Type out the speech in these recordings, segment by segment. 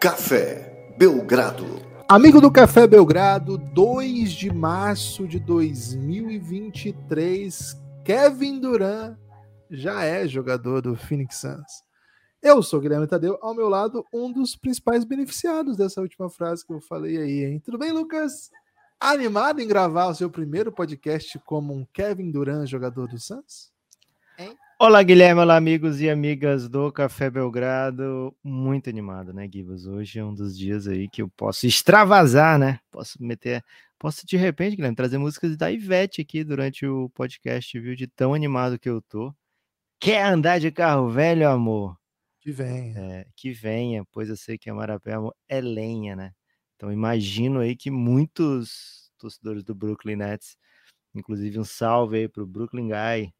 Café Belgrado. Amigo do Café Belgrado, 2 de março de 2023, Kevin Durant já é jogador do Phoenix Suns. Eu sou Guilherme Tadeu, ao meu lado, um dos principais beneficiados dessa última frase que eu falei aí, hein? Tudo bem, Lucas? Animado em gravar o seu primeiro podcast como um Kevin Durant jogador do Suns? Hein? Olá, Guilherme, olá, amigos e amigas do Café Belgrado. Muito animado, né, Gibas? Hoje é um dos dias aí que eu posso extravasar, né? Posso meter, posso de repente, Guilherme, trazer músicas da Ivete aqui durante o podcast, viu? De tão animado que eu tô. Quer andar de carro velho, amor? Que venha. É, que venha, pois eu sei que a Marapé é lenha, né? Então imagino aí que muitos torcedores do Brooklyn Nets, inclusive um salve aí pro Brooklyn Guy,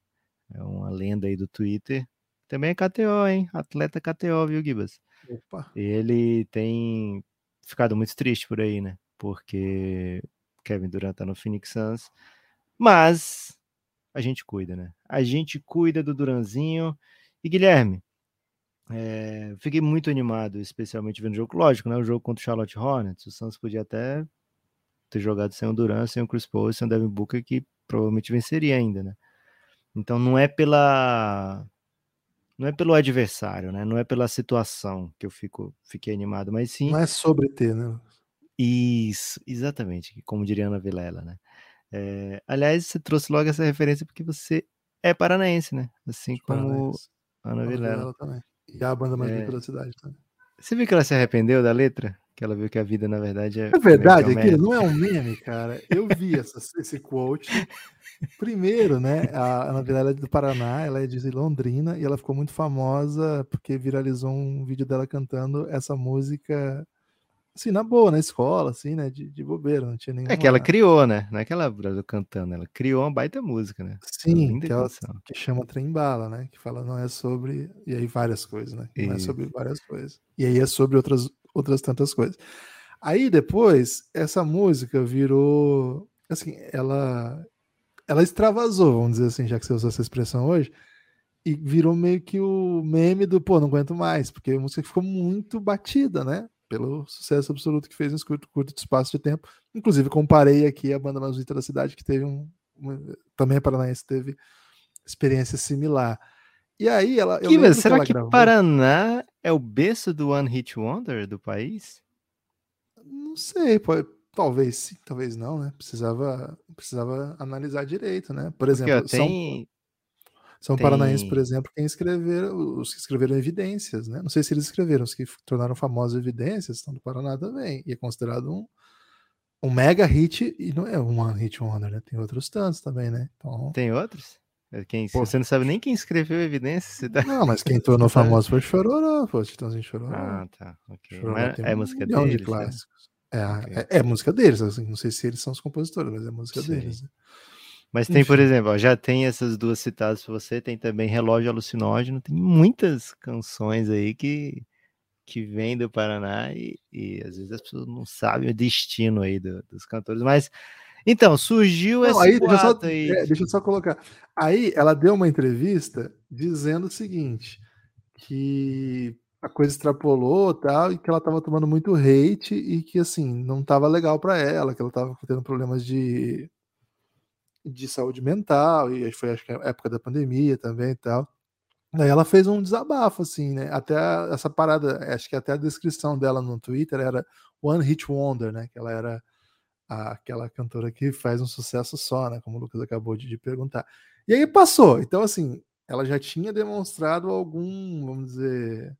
é uma lenda aí do Twitter. Também é KTO, hein? Atleta KTO, viu, Gibas? Opa. Ele tem ficado muito triste por aí, né? Porque Kevin Durant tá no Phoenix Suns. Mas a gente cuida, né? A gente cuida do Duranzinho. E Guilherme, é, fiquei muito animado, especialmente vendo o jogo. Lógico, né? O jogo contra o Charlotte Hornets. O Suns podia até ter jogado sem o Durant, sem o Chris Paul, sem o Devin Booker, que provavelmente venceria ainda, né? Então não é pela não é pelo adversário, né? Não é pela situação que eu fico fiquei animado, mas sim Não é sobre ter, né? Isso, exatamente, como diria Ana Vilela, né? É, aliás, você trouxe logo essa referência porque você é paranaense, né? Assim como Paranaense. Ana, Vilela. Vilela também. E a banda mais é... pela cidade também. Você viu que ela se arrependeu da letra? Que ela viu que a vida, na verdade, é. É verdade, aquilo não é um meme, cara. Eu vi essa, esse quote. Primeiro, né? A Ana Vilela é do Paraná, ela é de Londrina e ela ficou muito famosa porque viralizou um vídeo dela cantando essa música assim, na boa, na escola, assim, né? De, de bobeira, não tinha nenhuma... É que ela criou, né? Não é que ela cantando, ela criou uma baita música, né? Sim, que, ela, que chama Trembala, né? Que fala não é sobre. E aí várias coisas, né? Não é sobre várias coisas. E aí é sobre outras, outras tantas coisas. Aí depois, essa música virou. Assim, ela. Ela extravasou, vamos dizer assim, já que você usou essa expressão hoje. E virou meio que o meme do, pô, não aguento mais, porque a música ficou muito batida, né? pelo sucesso absoluto que fez nesse curto, curto espaço de tempo. Inclusive, comparei aqui a banda mais bonita da cidade, que teve um. Uma, também a Paranaense teve experiência similar. E aí ela. Que, será que, que gravou... Paraná é o berço do One Hit Wonder do país? Não sei, pode, talvez sim, talvez não, né? Precisava, precisava analisar direito, né? Por exemplo, Porque, tem, são Tem... paranaenses, por exemplo, quem escreveram, os que escreveram evidências, né? Não sei se eles escreveram, os que tornaram famosos evidências estão do Paraná também. E é considerado um, um mega hit, e não é um hit wonder, né? Tem outros tantos também, né? Então... Tem outros? É quem, você não sabe nem quem escreveu evidências. Tá... Não, mas quem tornou famoso foi Chororó, pô, Titãozinho Chororó. Ah, tá. Okay. Mas é música um deles, de né? clássicos. Né? É, okay. é, é, música deles, assim, não sei se eles são os compositores, mas é música Sim. deles. Né? Mas tem, Enfim. por exemplo, ó, já tem essas duas citadas para você, tem também Relógio Alucinógeno, tem muitas canções aí que, que vêm do Paraná e, e às vezes as pessoas não sabem o destino aí do, dos cantores, mas então, surgiu essa aí, deixa, só, aí. É, deixa eu só colocar. Aí ela deu uma entrevista dizendo o seguinte: que a coisa extrapolou tal, e que ela estava tomando muito hate e que assim, não estava legal para ela, que ela estava tendo problemas de de saúde mental, e foi acho que a época da pandemia também e tal. Daí ela fez um desabafo, assim, né? Até essa parada, acho que até a descrição dela no Twitter era One Hit Wonder, né? Que ela era aquela cantora que faz um sucesso só, né? Como o Lucas acabou de, de perguntar. E aí passou. Então, assim, ela já tinha demonstrado algum, vamos dizer,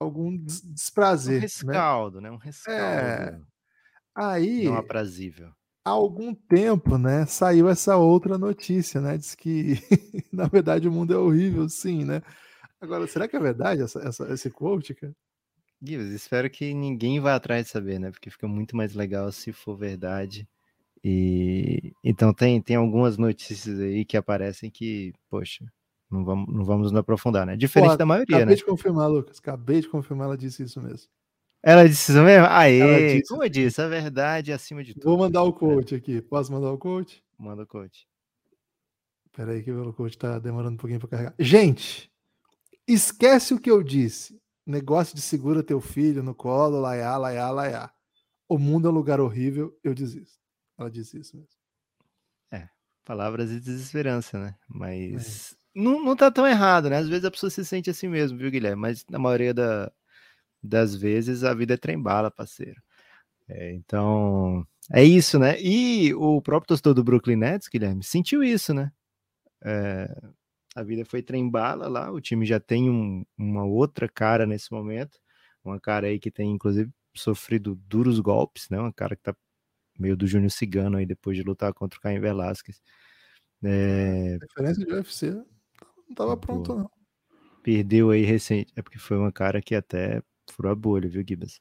algum desprazer. Um né? rescaldo, né? né? Um rescaldo. É... Aí. Não aprazível há algum tempo, né, saiu essa outra notícia, né? Diz que na verdade o mundo é horrível, sim, né? Agora, será que é verdade essa, essa, esse quote, cara? Gibbs, espero que ninguém vá atrás de saber, né? Porque fica muito mais legal se for verdade. E então tem, tem algumas notícias aí que aparecem que, poxa, não vamos, não vamos nos aprofundar, né? Diferente Pô, da maioria, acabei né? Acabei de confirmar, Lucas. Acabei de confirmar, ela disse isso mesmo. Ela disse isso mesmo? Aê, disse. como eu disse, a verdade é acima de tudo. Vou mandar o coach aqui. Posso mandar o coach? Manda o coach. Peraí que o coach tá demorando um pouquinho para carregar. Gente, esquece o que eu disse. Negócio de segura teu filho no colo, laiá, laiá, laiá. O mundo é um lugar horrível, eu desisto. Ela disse isso mesmo. É, palavras de desesperança, né? Mas é. não, não tá tão errado, né? Às vezes a pessoa se sente assim mesmo, viu, Guilherme? Mas na maioria da, das vezes a vida é trem-bala, parceiro. É, então, é isso, né? E o próprio torcedor do Brooklyn Nets, Guilherme, sentiu isso, né? É, a vida foi trem-bala lá, o time já tem um, uma outra cara nesse momento, uma cara aí que tem, inclusive, sofrido duros golpes, né? Uma cara que tá meio do Júnior Cigano aí, depois de lutar contra o Caim Velasquez. É... A diferença de UFC não tava pronto, não. Perdeu aí recente, é porque foi uma cara que até furou a bolha, viu, Gibas?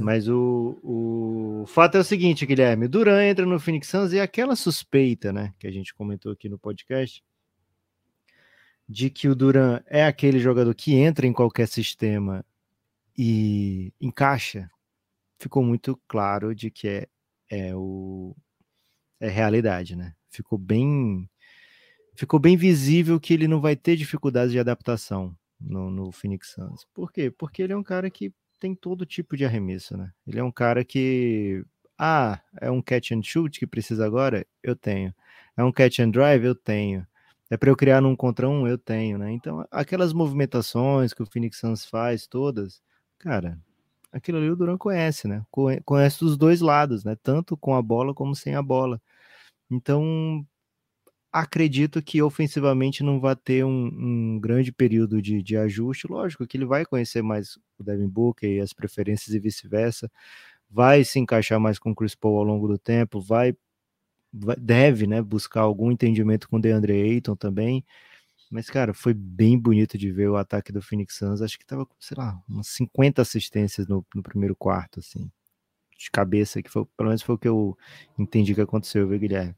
Mas o, o fato é o seguinte, Guilherme, Duran entra no Phoenix Suns e aquela suspeita, né, que a gente comentou aqui no podcast, de que o Duran é aquele jogador que entra em qualquer sistema e encaixa, ficou muito claro de que é, é o é realidade, né? Ficou bem ficou bem visível que ele não vai ter dificuldades de adaptação no, no Phoenix Suns. Por quê? Porque ele é um cara que tem todo tipo de arremesso, né? Ele é um cara que ah, é um catch and shoot que precisa agora? Eu tenho. É um catch and drive? Eu tenho. É para eu criar num contra um? Eu tenho, né? Então, aquelas movimentações que o Phoenix Suns faz todas, cara, aquilo ali o Duran conhece, né? Conhece dos dois lados, né? Tanto com a bola como sem a bola. Então, acredito que ofensivamente não vai ter um, um grande período de, de, ajuste. Lógico que ele vai conhecer mais o Devin Booker e as preferências e vice-versa. Vai se encaixar mais com o Chris Paul ao longo do tempo, vai deve, né, buscar algum entendimento com o DeAndre Ayton também. Mas, cara, foi bem bonito de ver o ataque do Phoenix Suns. Acho que tava, sei lá, umas 50 assistências no, no primeiro quarto, assim, de cabeça, que foi, pelo menos foi o que eu entendi que aconteceu, viu, Guilherme?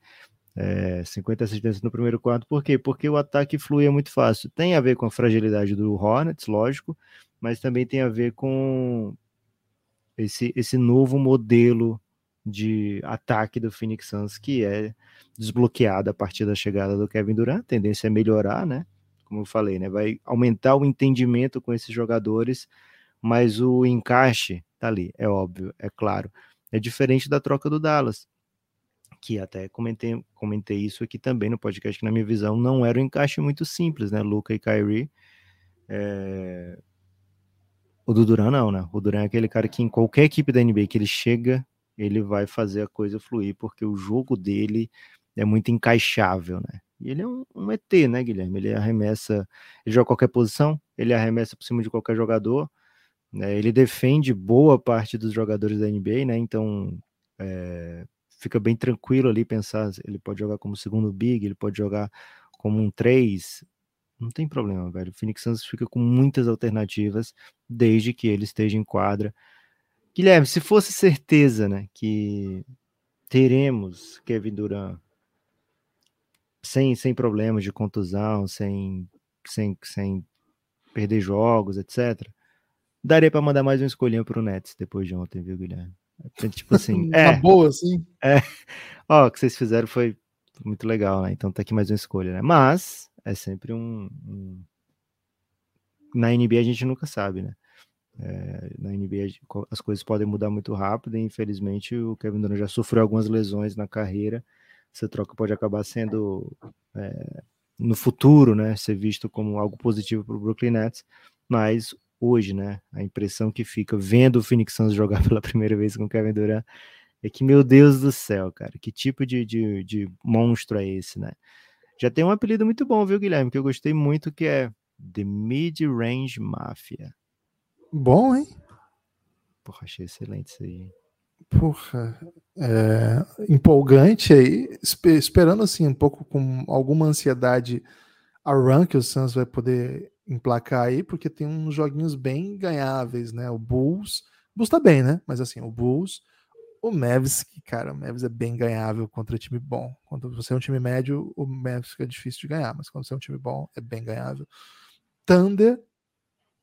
É, 50 assistências no primeiro quarto, por quê? Porque o ataque fluía muito fácil. Tem a ver com a fragilidade do Hornets, lógico, mas também tem a ver com esse, esse novo modelo de ataque do Phoenix Suns que é desbloqueado a partir da chegada do Kevin Durant. A tendência é melhorar, né? Como eu falei, né? Vai aumentar o entendimento com esses jogadores, mas o encaixe tá ali, é óbvio, é claro. É diferente da troca do Dallas, que até comentei, comentei isso aqui também no podcast, que na minha visão não era um encaixe muito simples, né? Luca e Kyrie. É... O do Duran não, né? O Duran é aquele cara que em qualquer equipe da NBA que ele chega, ele vai fazer a coisa fluir, porque o jogo dele é muito encaixável, né? E ele é um, um ET, né, Guilherme? Ele arremessa, ele joga qualquer posição, ele arremessa por cima de qualquer jogador, né? Ele defende boa parte dos jogadores da NBA, né? Então é, fica bem tranquilo ali pensar, ele pode jogar como segundo big, ele pode jogar como um 3, não tem problema, velho. O Phoenix Suns fica com muitas alternativas desde que ele esteja em quadra Guilherme, se fosse certeza, né, que teremos Kevin Durant sem, sem problemas de contusão, sem, sem, sem perder jogos, etc., daria para mandar mais um escolhinho para o Nets depois de ontem, viu, Guilherme? Tipo assim, é, boa, sim. É, ó, o que vocês fizeram foi muito legal, né? Então tá aqui mais uma escolha, né? Mas é sempre um, um... na NBA a gente nunca sabe, né? É, na NBA as coisas podem mudar muito rápido e infelizmente o Kevin Durant já sofreu algumas lesões na carreira. Essa troca pode acabar sendo é, no futuro, né, ser visto como algo positivo para o Brooklyn Nets, mas hoje, né, a impressão que fica vendo o Phoenix Suns jogar pela primeira vez com o Kevin Durant é que, meu Deus do céu, cara, que tipo de, de, de monstro é esse, né? Já tem um apelido muito bom, viu, Guilherme, que eu gostei muito, que é The Mid Range Mafia. Bom, hein? Porra, achei excelente isso aí. Porra, é, empolgante aí, esperando assim um pouco com alguma ansiedade a run que o Suns vai poder emplacar aí, porque tem uns joguinhos bem ganháveis, né? O Bulls, o Bulls tá bem, né? Mas assim, o Bulls, o Mavs, que cara, o Mavs é bem ganhável contra time bom. Quando você é um time médio, o Mavs fica difícil de ganhar, mas quando você é um time bom, é bem ganhável. Thunder,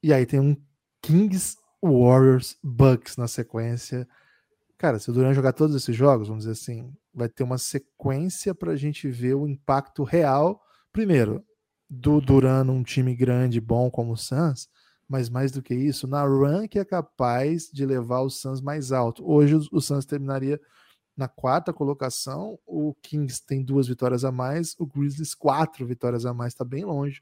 e aí tem um Kings, Warriors, Bucks na sequência. Cara, se o Duran jogar todos esses jogos, vamos dizer assim, vai ter uma sequência para a gente ver o impacto real, primeiro, do Duran num time grande, bom como o Suns, mas mais do que isso, na run que é capaz de levar o Suns mais alto. Hoje o Suns terminaria na quarta colocação, o Kings tem duas vitórias a mais, o Grizzlies quatro vitórias a mais, está bem longe.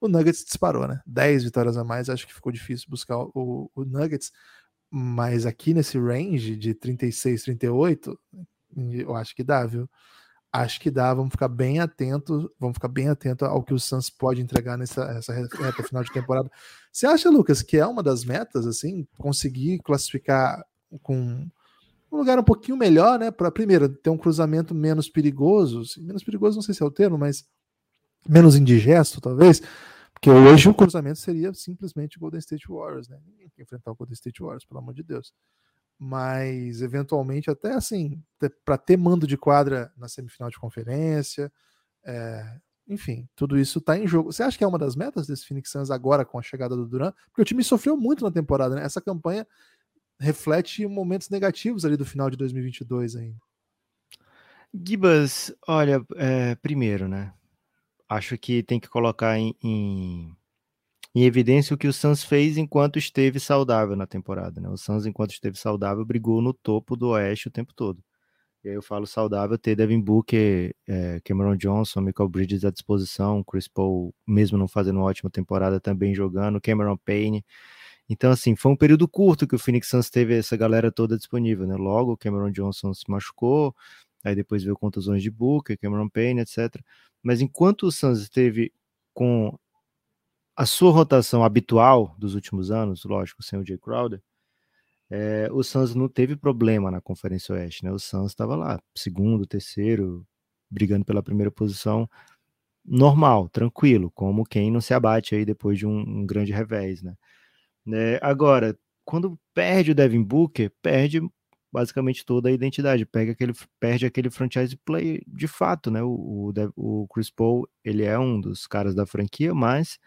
O Nuggets disparou, né? Dez vitórias a mais, acho que ficou difícil buscar o, o Nuggets, mas aqui nesse range de 36, 38, eu acho que dá, viu? Acho que dá, vamos ficar bem atento, vamos ficar bem atento ao que o Suns pode entregar nessa essa reta final de temporada. Você acha, Lucas, que é uma das metas, assim, conseguir classificar com um lugar um pouquinho melhor, né? Para primeiro ter um cruzamento menos perigoso, menos perigoso não sei se é o termo, mas menos indigesto, talvez, porque hoje o cruzamento seria simplesmente Golden State Warriors, né? Ninguém quer enfrentar o Golden State Warriors, pelo amor de Deus. Mas eventualmente até assim, para ter mando de quadra na semifinal de conferência, é, enfim, tudo isso está em jogo. Você acha que é uma das metas desse Phoenix Suns agora com a chegada do Durant? Porque o time sofreu muito na temporada, né? Essa campanha reflete momentos negativos ali do final de 2022 ainda. Gibas, olha, é, primeiro, né? Acho que tem que colocar em, em, em, evidência o que o Suns fez enquanto esteve saudável na temporada, né? O Suns, enquanto esteve saudável, brigou no topo do Oeste o tempo todo. E aí eu falo saudável, ter Devin Booker, é, Cameron Johnson, Michael Bridges à disposição, Chris Paul, mesmo não fazendo uma ótima temporada, também jogando, Cameron Payne. Então, assim, foi um período curto que o Phoenix Suns teve essa galera toda disponível, né? Logo, o Cameron Johnson se machucou, aí depois veio contusões de Booker, Cameron Payne, etc. Mas enquanto o Suns esteve com a sua rotação habitual dos últimos anos, lógico, sem o Jay Crowder, é, o Suns não teve problema na Conferência Oeste, né? O Suns estava lá, segundo, terceiro, brigando pela primeira posição, normal, tranquilo, como quem não se abate aí depois de um, um grande revés, né? Né? Agora, quando perde o Devin Booker, perde basicamente toda a identidade, perde aquele, perde aquele franchise play de fato, né? O, o, o Chris Paul, ele é um dos caras da franquia, mas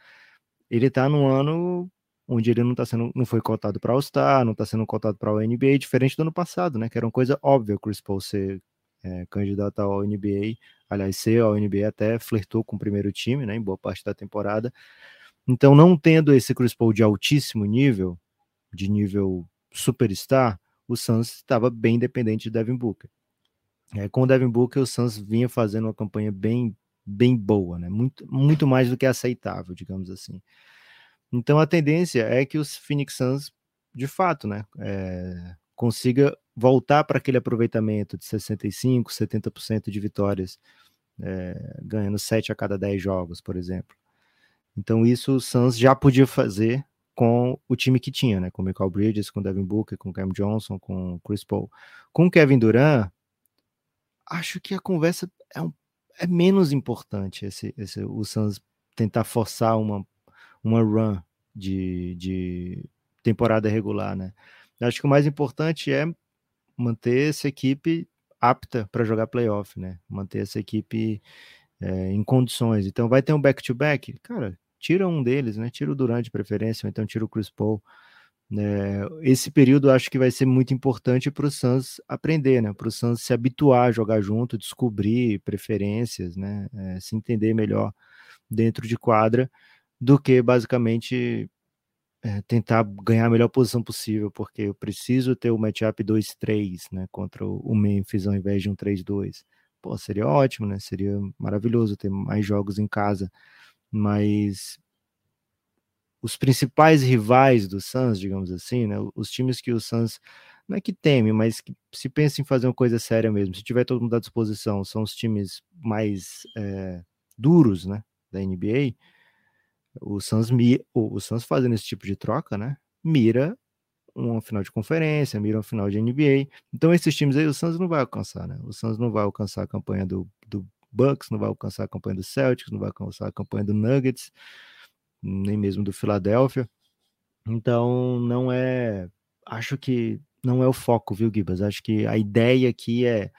ele tá num ano onde ele não tá sendo, não foi cotado para All-Star, não tá sendo cotado para o NBA, diferente do ano passado, né? Que era uma coisa óbvia o Chris Paul ser é, candidato ao NBA, aliás, ser ao NBA até flertou com o primeiro time, né? Em boa parte da temporada, então, não tendo esse Chris Paul de altíssimo nível, de nível superstar, o Suns estava bem dependente de Devin Booker. É, com o Devin Booker, o Suns vinha fazendo uma campanha bem, bem boa, né? muito, muito mais do que aceitável, digamos assim. Então, a tendência é que os Phoenix Suns, de fato, né, é, consiga voltar para aquele aproveitamento de 65%, 70% de vitórias, é, ganhando 7 a cada 10 jogos, por exemplo. Então isso o Suns já podia fazer com o time que tinha, né? Com o Michael Bridges, com o Devin Booker, com o Cam Johnson, com o Chris Paul. Com o Kevin Durant, acho que a conversa é, um, é menos importante esse, esse, o Suns tentar forçar uma, uma run de, de temporada regular, né? Acho que o mais importante é manter essa equipe apta para jogar playoff, né? Manter essa equipe é, em condições. Então vai ter um back-to-back, -back? cara, tira um deles, né? Tira o Durant de preferência, ou então tira o Chris Paul. É, esse período acho que vai ser muito importante para o Suns aprender, né? Para o Suns se habituar a jogar junto, descobrir preferências, né? É, se entender melhor dentro de quadra, do que basicamente é, tentar ganhar a melhor posição possível, porque eu preciso ter o matchup 2-3, né? Contra o Memphis ao invés de um 3-2 pô, seria ótimo, né? Seria maravilhoso ter mais jogos em casa. Mas os principais rivais do Suns, digamos assim, né? Os times que o Suns não é que teme, mas que se pensa em fazer uma coisa séria mesmo. Se tiver todo mundo à disposição, são os times mais é, duros, né? Da NBA. O Suns, o, o Suns fazendo esse tipo de troca, né? Mira uma final de conferência, mira uma final de NBA. Então, esses times aí, o Suns não vai alcançar, né? O Suns não vai alcançar a campanha do, do Bucks, não vai alcançar a campanha do Celtics, não vai alcançar a campanha do Nuggets, nem mesmo do Philadelphia. Então, não é. Acho que não é o foco, viu, Gibas? Acho que a ideia aqui é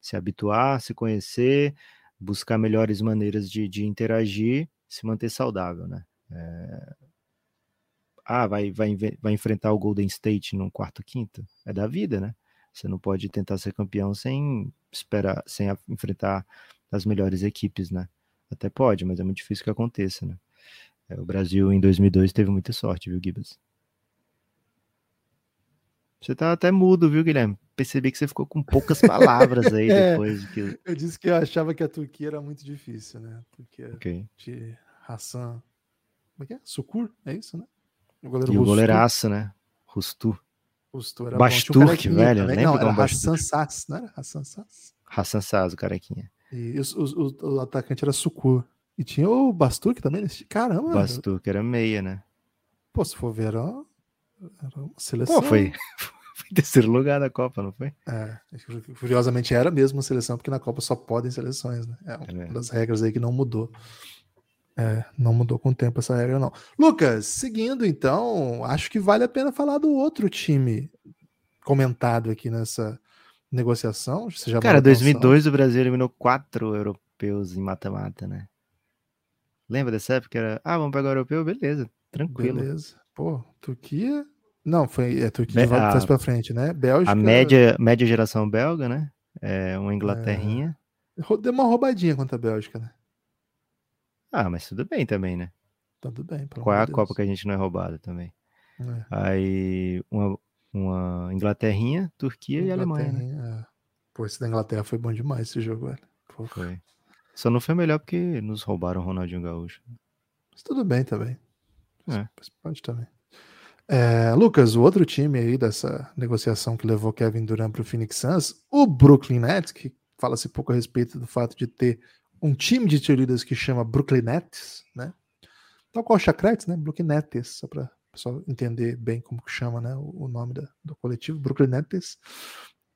se habituar, se conhecer, buscar melhores maneiras de, de interagir, se manter saudável, né? É, ah, vai, vai, vai enfrentar o Golden State no quarto quinto. É da vida, né? Você não pode tentar ser campeão sem esperar, sem enfrentar as melhores equipes, né? Até pode, mas é muito difícil que aconteça, né? É, o Brasil em 2002 teve muita sorte, viu, Gibas? Você tá até mudo, viu, Guilherme? Percebi que você ficou com poucas palavras aí É. depois que. Eu disse que eu achava que a Turquia era muito difícil, né? Porque Ok. de Hassan. Como é que é? Sukur? É isso, né? O goleiro E o Rustu. goleiraço, né? Rustu. Rustu era um Basturk, carequinha velho, Não, era? Hassan Sass, não era Hassan Sass? Hassan Saz, o carequinha. E os- os- o, o atacante era Sukur. E tinha o Basturk também. nesse- Caramba, Basturk era meia, né? pô, se for ver, era uma, era uma seleção. Pô, foi, foi em terceiro lugar da Copa, não foi? É, curiosamente era mesmo uma seleção, porque na Copa só podem seleções, né? É uma É. das regras aí que não mudou. É, não mudou com o tempo essa regra, não. Lucas, seguindo então, acho que vale a pena falar do outro time comentado aqui nessa negociação. Você já Cara, falou atenção. 2002 o Brasil eliminou quatro europeus em mata-mata, né? Lembra dessa época? Era, ah, vamos pegar o europeu? Beleza, tranquilo. Beleza. Pô, Turquia. Não, foi é, Turquia Be- de trás pra frente, né? Bélgica. A média, média geração belga, né? É uma Inglaterrinha. ro- Deu uma roubadinha contra a Bélgica, né? Ah, mas tudo bem também, né? Tudo bem. Qual é a amor de Copa Deus. que a gente não é roubado também? É. Aí uma, uma Inglaterrinha, Turquia e Alemanha, né? É. Pô, esse da Inglaterra foi bom demais esse jogo, velho. Pô, Foi. Só não foi melhor porque nos roubaram o Ronaldinho Gaúcho. Mas tudo bem também. É. Pode também. É, Lucas, o outro time aí dessa negociação que levou Kevin Durant para o Phoenix Suns, o Brooklyn Nets, que fala-se pouco a respeito do fato de ter um time de cheerleaders que chama Brooklyn Nets, né? Tal qual o Chacretes, né? Brooklyn Nets, só para pessoal entender bem como que chama né? o, nome da- do coletivo, Brooklyn Nets.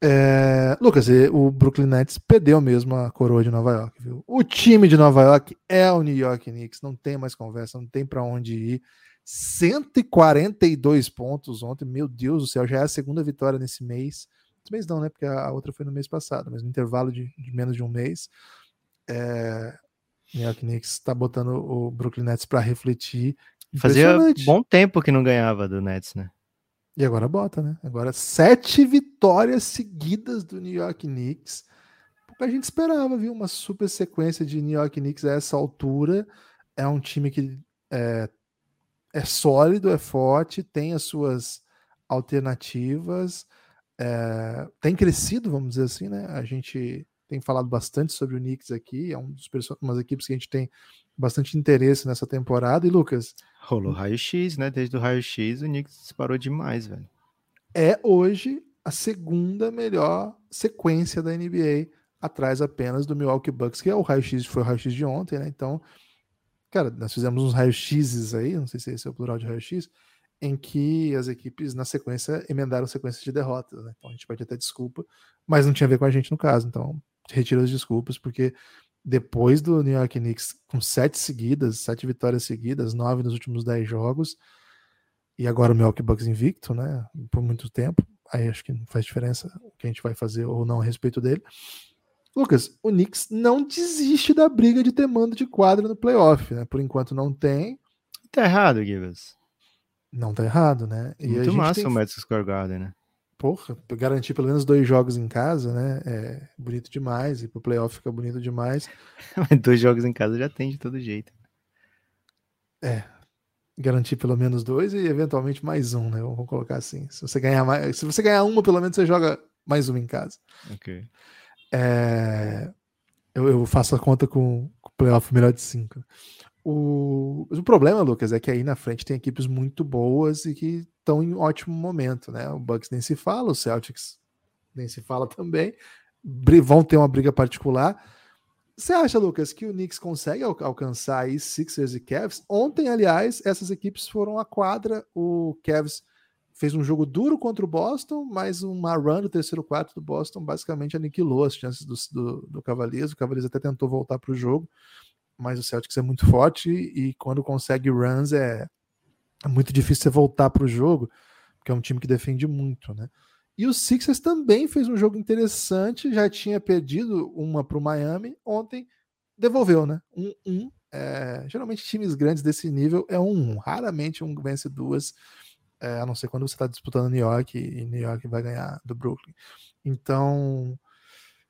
É, Lucas, o Brooklyn Nets perdeu mesmo a coroa de Nova York, viu? O time de Nova York é o New York Knicks, não tem mais conversa, não tem para onde ir. 142 pontos ontem, meu Deus do céu, já é a segunda vitória nesse mês. Esse mês não, né? Porque a outra foi no mês passado, mas no intervalo de, de menos de um mês. É, New York Knicks está botando o Brooklyn Nets para refletir. Fazia bom tempo que não ganhava do Nets, né? E agora bota, né? Agora sete vitórias seguidas do New York Knicks. Pouca gente esperava, viu? Uma super sequência de New York Knicks a essa altura. É um time que é, é sólido, é forte, tem as suas alternativas, é, tem crescido, vamos dizer assim, né? A gente tem falado bastante sobre o Knicks aqui, é um dos perso- umas equipes que a gente tem bastante interesse nessa temporada. E Lucas, Rolou raio-x, né? Desde o raio-x o Knicks disparou demais, velho. é hoje a segunda melhor sequência da NBA, atrás apenas do Milwaukee Bucks, que é o raio-x, foi o raio-x de ontem, né? Então, cara, nós fizemos uns raios-x's aí, não sei se esse é o plural de raio-x, em que as equipes na sequência emendaram sequências de derrotas, né? Então a gente pode até desculpa, mas não tinha a ver com a gente no caso, então retiro as desculpas, porque depois do New York Knicks com sete seguidas, sete vitórias seguidas, nove nos últimos dez jogos, e agora o Milwaukee Bucks invicto, né? Por muito tempo. Aí acho que não faz diferença o que a gente vai fazer ou não a respeito dele. Lucas, o Knicks não desiste da briga de ter mando de quadra no playoff, né? Por enquanto não tem, Tá errado, Givas. não tá errado, né? E Muito massa tem- o Madison Square Garden, né? Porra, garantir pelo menos dois jogos em casa, né? É bonito demais. E pro playoff fica bonito demais. Mas dois jogos em casa já tem de todo jeito. Garantir pelo menos dois e eventualmente mais um, né? Vamos colocar assim. Se você ganhar mais, se você ganhar uma, pelo menos você joga mais uma em casa. Ok. É, eu, eu faço a conta com o playoff melhor de cinco. O, mas o problema, Lucas, é que aí na frente tem equipes muito boas e que estão em ótimo momento, né? O Bucks nem se fala, o Celtics nem se fala também. Vão ter uma briga particular. Você acha, Lucas, que o Knicks consegue al- alcançar aí Sixers e Cavs? Ontem, aliás, essas equipes foram à quadra. O Cavs fez um jogo duro contra o Boston, mas uma run do terceiro quarto do Boston basicamente aniquilou as chances do, do, do Cavaliers. O Cavaliers até tentou voltar para o jogo, mas o Celtics é muito forte e quando consegue runs é, é muito difícil você voltar para o jogo, porque é um time que defende muito, né? E o Sixers também fez um jogo interessante, já tinha perdido uma para o Miami, ontem devolveu, né? Um, um é, geralmente times grandes desse nível é um, um. raramente um vence duas, é, a não ser quando você está disputando New York e New York vai ganhar do Brooklyn. Então,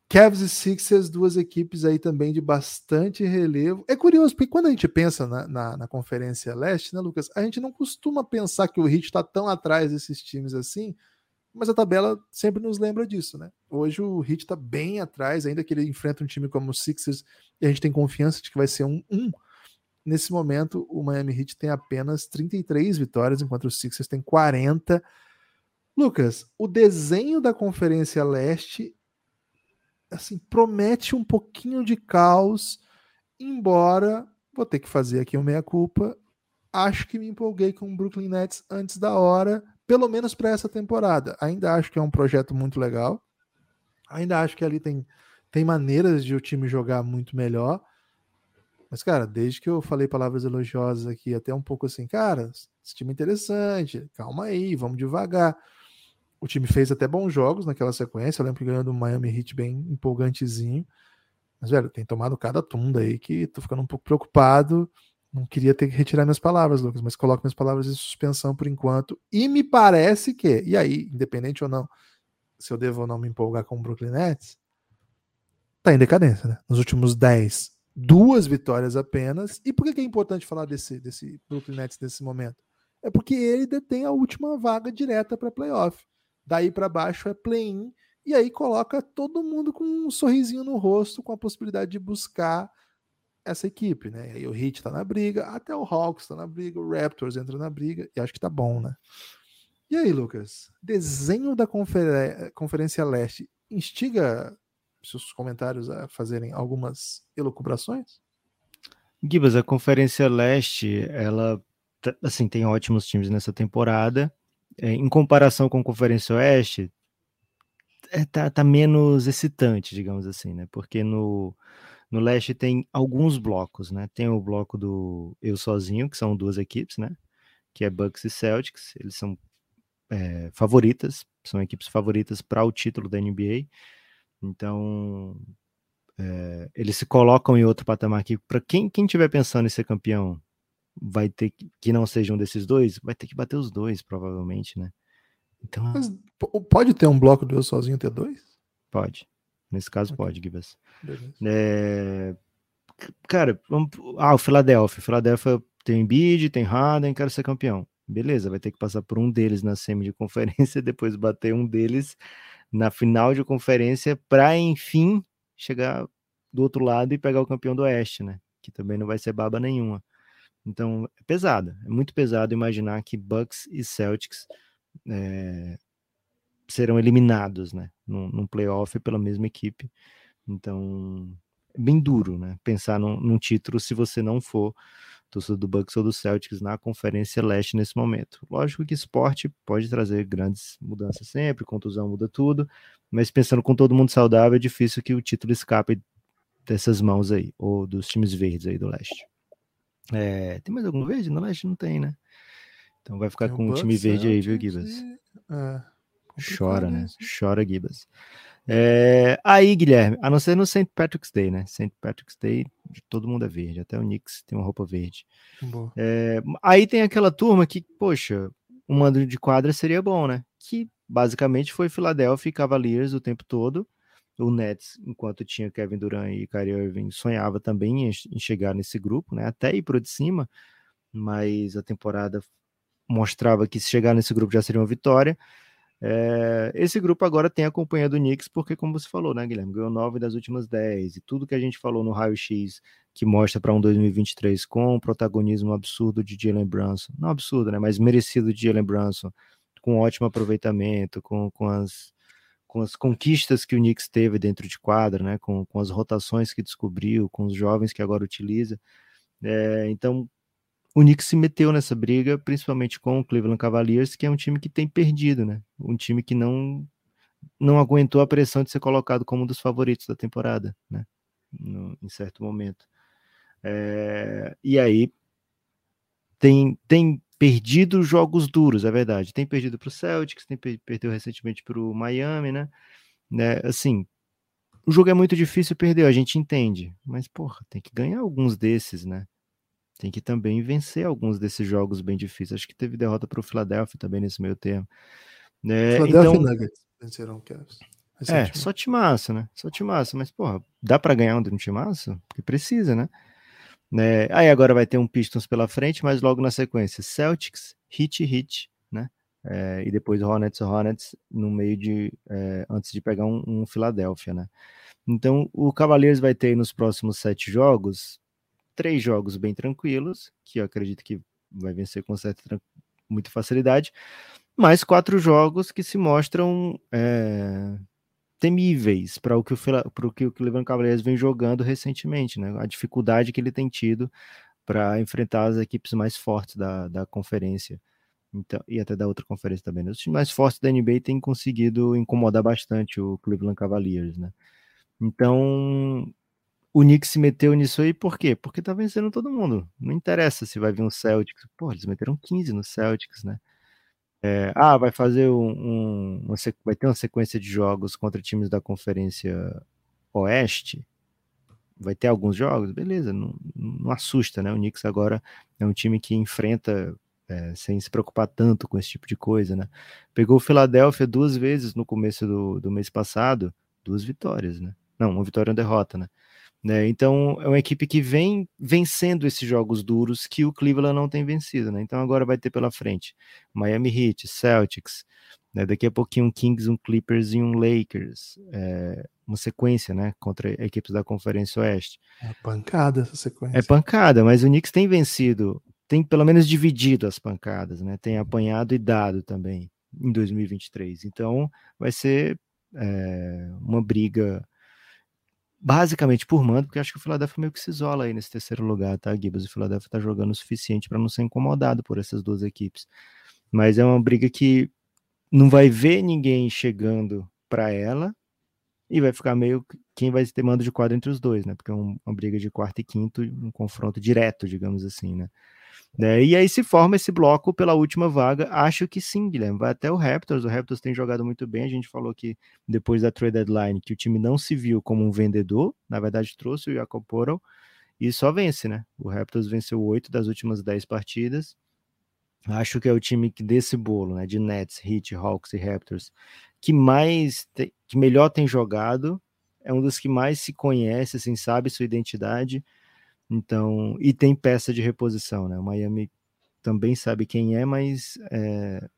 Cavs e Sixers, duas equipes aí também de bastante relevo. É curioso, porque quando a gente pensa na, na, na Conferência Leste, né, Lucas? A gente não costuma pensar que o Heat está tão atrás desses times assim, mas a tabela sempre nos lembra disso, né? Hoje o Heat está bem atrás, ainda que ele enfrenta um time como o Sixers, e a gente tem confiança de que vai ser um 1. Nesse momento, o Miami Heat tem apenas 33 vitórias, enquanto o Sixers tem 40. Lucas, o desenho da Conferência Leste assim, promete um pouquinho de caos, embora vou ter que fazer aqui uma meia-culpa. Acho que me empolguei com o Brooklyn Nets antes da hora, pelo menos para essa temporada. Ainda acho que é um projeto muito legal. Ainda acho que ali tem, tem maneiras de o time jogar muito melhor. Mas, cara, desde que eu falei palavras elogiosas aqui, até um pouco assim, cara, esse time é interessante, calma aí, vamos devagar. O time fez até bons jogos naquela sequência. Eu lembro que ganhou do Miami Heat bem empolgantezinho. Mas, velho, tem tomado cada tunda aí que tô ficando um pouco preocupado. Não queria ter que retirar minhas palavras, Lucas, mas coloco minhas palavras em suspensão por enquanto. E me parece que, e aí, independente ou não, se eu devo ou não me empolgar com o Brooklyn Nets, tá em decadência, né? Nos últimos 10, duas vitórias apenas. E por que é importante falar desse, desse Brooklyn Nets nesse momento? É porque ele detém a última vaga direta para playoff. Daí para baixo é play-in. E aí coloca todo mundo com um sorrisinho no rosto, com a possibilidade de buscar essa equipe, né? E aí o Heat tá na briga, até o Hawks tá na briga, o Raptors entra na briga, e acho que tá bom, né? E aí, Lucas? Desenho da Confer Conferência Leste instiga seus comentários a fazerem algumas elucubrações? Gibas, a Conferência Leste, ela assim, tem ótimos times nessa temporada é, em comparação com a Conferência Oeste, é, tá, tá, menos excitante, digamos assim, né? Porque no, no leste tem alguns blocos, né? Tem o bloco do Eu Sozinho, que são duas equipes, né? Que é Bucks e Celtics, eles são é, favoritas, são equipes favoritas para o título da NBA. Então, é, eles se colocam em outro patamar aqui. Para quem, quem tiver pensando em ser campeão vai ter que, que não seja um desses dois, vai ter que bater os dois, provavelmente, né? Então. Mas pode ter um bloco do eu sozinho ter dois? Pode. Nesse caso, pode, Gibas. É... Cara, vamos... ah, o Philadelphia. O Philadelphia tem Embiid, tem Harden, quero ser campeão. Beleza, vai ter que passar por um deles na semi de conferência, depois bater um deles na final de conferência, para enfim chegar do outro lado e pegar o campeão do Oeste, né? Que também não vai ser baba nenhuma. Então, é pesado, é muito pesado imaginar que Bucks e Celtics é, serão eliminados, né, num, num playoff pela mesma equipe. Então, é bem duro, né, pensar num, num título se você não for torcedor do Bucks ou do Celtics na Conferência Leste nesse momento. Lógico que esporte pode trazer grandes mudanças sempre, contusão muda tudo, mas pensando com todo mundo saudável, é difícil que o título escape dessas mãos aí, ou dos times verdes aí do leste. É, tem mais algum verde? No leste não tem, né? Então vai ficar tem com o um time verde aí, viu, Gibas? É, Chora, né? Chora, Gibas. É, aí, Guilherme, a não ser no St. Patrick's Day, né? St. Patrick's Day, todo mundo é verde, até o Knicks tem uma roupa verde. É, aí tem aquela turma que, poxa, um mando de quadra seria bom, né? Que basicamente foi Philadelphia e Cavaliers o tempo todo o Nets, enquanto tinha Kevin Durant e Kyrie Irving, sonhava também em, chegar nesse grupo, né? Até ir para de cima, mas a temporada mostrava que se chegar nesse grupo já seria uma vitória. É, esse grupo agora tem a companhia do Knicks, porque, como você falou, né, Guilherme? Ganhou nove das últimas dez, e tudo que a gente falou no raio-x que mostra para um 2023 com um protagonismo absurdo de Jalen Brunson, não absurdo, né? Mas merecido de Jalen Brunson, com ótimo aproveitamento, com, com as com as conquistas que o Knicks teve dentro de quadra, né, com, com as rotações que descobriu, com os jovens que agora utiliza. É, então, o Knicks se meteu nessa briga, principalmente com o Cleveland Cavaliers, que é um time que tem perdido, né? Um time que não não aguentou a pressão de ser colocado como um dos favoritos da temporada, né? No, em certo momento. É, e aí tem, tem perdido jogos duros, é verdade. Tem perdido para o Celtics, tem per perdeu recentemente para o Miami, né? né? Assim, o jogo é muito difícil perder, a gente entende, mas porra, tem que ganhar alguns desses, né? Tem que também vencer alguns desses jogos bem difíceis. Acho que teve derrota para o Philadelphia também nesse meio termo. Né? Philadelphia então, Nuggets venceram o Cavs. É, só timaço, né? Só timaço, mas, porra, dá para ganhar um um timaço? Porque precisa, né? Né? Aí agora vai ter um Pistons pela frente, mas logo na sequência, Celtics, Hit, Hit, né? É, e depois Hornets, Hornets, no meio de, é, antes de pegar um, um Philadelphia, né? Então, o Cavaliers vai ter nos próximos sete jogos, três jogos bem tranquilos, que eu acredito que vai vencer com certa muita facilidade, mais quatro jogos que se mostram é, temíveis para o que o, para o que o Cleveland Cavaliers vem jogando recentemente, né? A dificuldade que ele tem tido para enfrentar as equipes mais fortes da, da conferência. Então, e até da outra conferência também. Né? Os times mais fortes da NBA têm conseguido incomodar bastante o Cleveland Cavaliers, né? Então, o Knicks se meteu nisso aí por quê? Porque tá vencendo todo mundo. Não interessa se vai vir um Celtics. Pô, eles meteram 15 no Celtics, né? É, ah, vai fazer um, um uma, vai ter uma sequência de jogos contra times da Conferência Oeste. Vai ter alguns jogos, beleza, não, não assusta, né? O Knicks agora é um time que enfrenta é, sem se preocupar tanto com esse tipo de coisa, né? Pegou o Philadelphia duas vezes no começo do, do mês passado, duas vitórias, né? Não, uma vitória e uma derrota, né? Né? Então é uma equipe que vem vencendo esses jogos duros que o Cleveland não tem vencido. Né? Então agora vai ter pela frente Miami Heat, Celtics, né? daqui a pouquinho um Kings, um Clippers e um Lakers. É, uma sequência né? contra equipes da Conferência Oeste. É pancada essa sequência. É pancada, mas o Knicks tem vencido, tem pelo menos dividido as pancadas, né? tem apanhado e dado também em 2023. Então vai ser é, uma briga basicamente por mando, porque acho que o Philadelphia meio que se isola aí nesse terceiro lugar, tá, Gibbs? O Philadelphia tá jogando o suficiente para não ser incomodado por essas duas equipes. Mas é uma briga que não vai ver ninguém chegando para ela e vai ficar meio quem vai ter mando de quadro entre os dois, né? Porque é uma briga de quarto e quinto, um confronto direto, digamos assim, né? Né? E aí se forma esse bloco pela última vaga. Acho que sim, Guilherme. Vai até o Raptors. O Raptors tem jogado muito bem. A gente falou que depois da trade deadline que o time não se viu como um vendedor. Na verdade, trouxe o Jacob e só vence, né? O Raptors venceu oito das últimas dez partidas. Acho que é o time que desse bolo, né? De Nets, Heat, Hawks e Raptors, que mais, te, que melhor tem jogado. É um dos que mais se conhece, assim, sabe sua identidade então, e tem peça de reposição, né? O Miami também sabe quem é, mas é,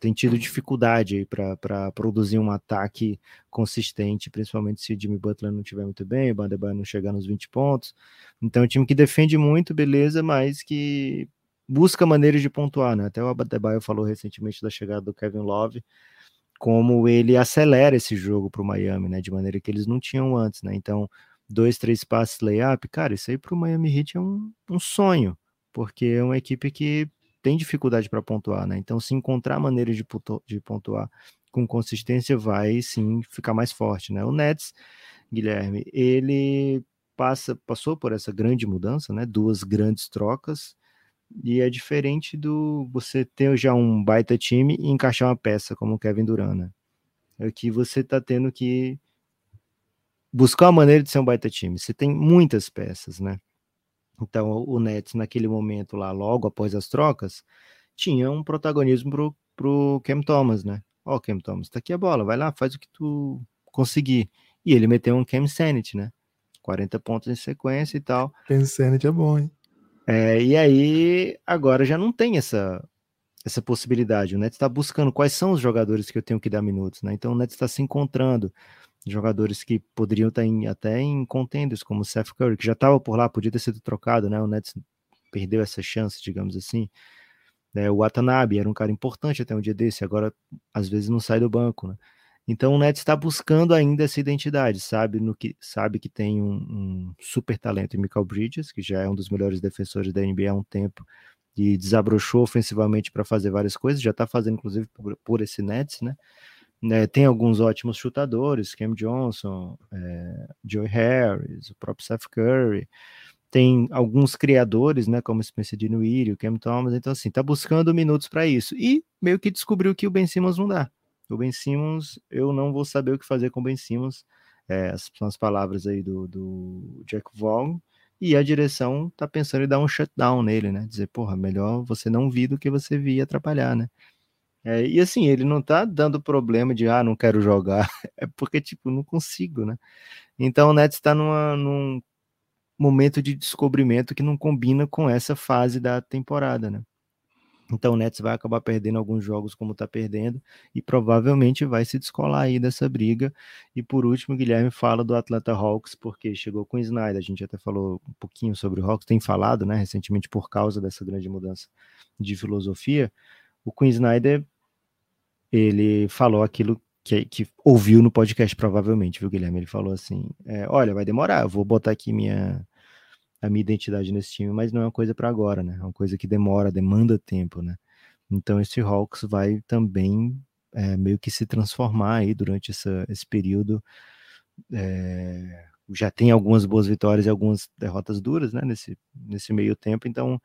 tem tido dificuldade para produzir um ataque consistente, principalmente se Jimmy Butler não estiver muito bem, o Bandebaio não chegar nos 20 pontos. Então, é um time que defende muito, beleza, mas que busca maneiras de pontuar, né? Até o Bandebaio falou recentemente da chegada do Kevin Love, como ele acelera esse jogo para o Miami, né? De maneira que eles não tinham antes, né? Então, dois, três passes layup, cara, isso aí para o Miami Heat é um, um sonho, porque é uma equipe que tem dificuldade para pontuar, né? Então, se encontrar maneiras de, de pontuar com consistência, vai sim ficar mais forte, né? O Nets, Guilherme, ele passa, passou por essa grande mudança, né? Duas grandes trocas, e é diferente do você ter já um baita time e encaixar uma peça como o Kevin Durant, né? Aqui você tá tendo que buscar uma maneira de ser um baita time. Você tem muitas peças, né? Então, o Nets, naquele momento lá, logo após as trocas, tinha um protagonismo pro, pro Cam Thomas, né? Ó, oh, Cam Thomas, tá aqui a bola, vai lá, faz o que tu conseguir. E ele meteu um Cam Sanity, né? 40 pontos em sequência e tal. Cam Sanity é bom, hein? É, e aí, agora já não tem essa, essa possibilidade. O Nets está buscando quais são os jogadores que eu tenho que dar minutos, né? Então o Nets está se encontrando jogadores que poderiam estar em, até em contenders, como o Seth Curry, que já estava por lá, podia ter sido trocado, né? O Nets perdeu essa chance, digamos assim. É, o Watanabe era um cara importante até um dia desse, agora às vezes não sai do banco, né? Então o Nets está buscando ainda essa identidade, sabe no que sabe que tem um, um, super talento em Michael Bridges, que já é um dos melhores defensores da NBA há um tempo e desabrochou ofensivamente para fazer várias coisas, já está fazendo inclusive por, por esse Nets, né? Né, tem alguns ótimos chutadores, Cam Johnson, é, Joey Harris, o próprio Seth Curry. Tem alguns criadores, né, como Spencer Dinwiddie, o Cam Thomas. Então, assim, tá buscando minutos para isso. E meio que descobriu que o Ben Simmons não dá. O Ben Simmons, eu não vou saber o que fazer com o Ben Simmons. É, são as palavras aí do, do Jack Vaughn. E a direção tá pensando em dar um shutdown nele, né? Dizer, porra, melhor você não vir do que você vir atrapalhar, né? É, e assim, ele não tá dando problema de, ah, não quero jogar. É porque, tipo, não consigo, né? Então o Nets está num momento de descobrimento que não combina com essa fase da temporada, né? Então o Nets vai acabar perdendo alguns jogos como está perdendo e provavelmente vai se descolar aí dessa briga. E por último, o Guilherme fala do Atlanta Hawks, porque chegou com o Snyder. A gente até falou um pouquinho sobre o Hawks, tem falado, né, recentemente por causa dessa grande mudança de filosofia. O Queen Snyder, ele falou aquilo que, que, ouviu no podcast, provavelmente, viu, Guilherme? Ele falou assim: é, olha, vai demorar, eu vou botar aqui minha a minha identidade nesse time, mas não é uma coisa para agora, né? É uma coisa que demora, demanda tempo, né? Então esse Hawks vai também é, meio que se transformar aí durante essa, esse período. É, já tem algumas boas vitórias e algumas derrotas duras, né? Nesse, nesse meio tempo. Então,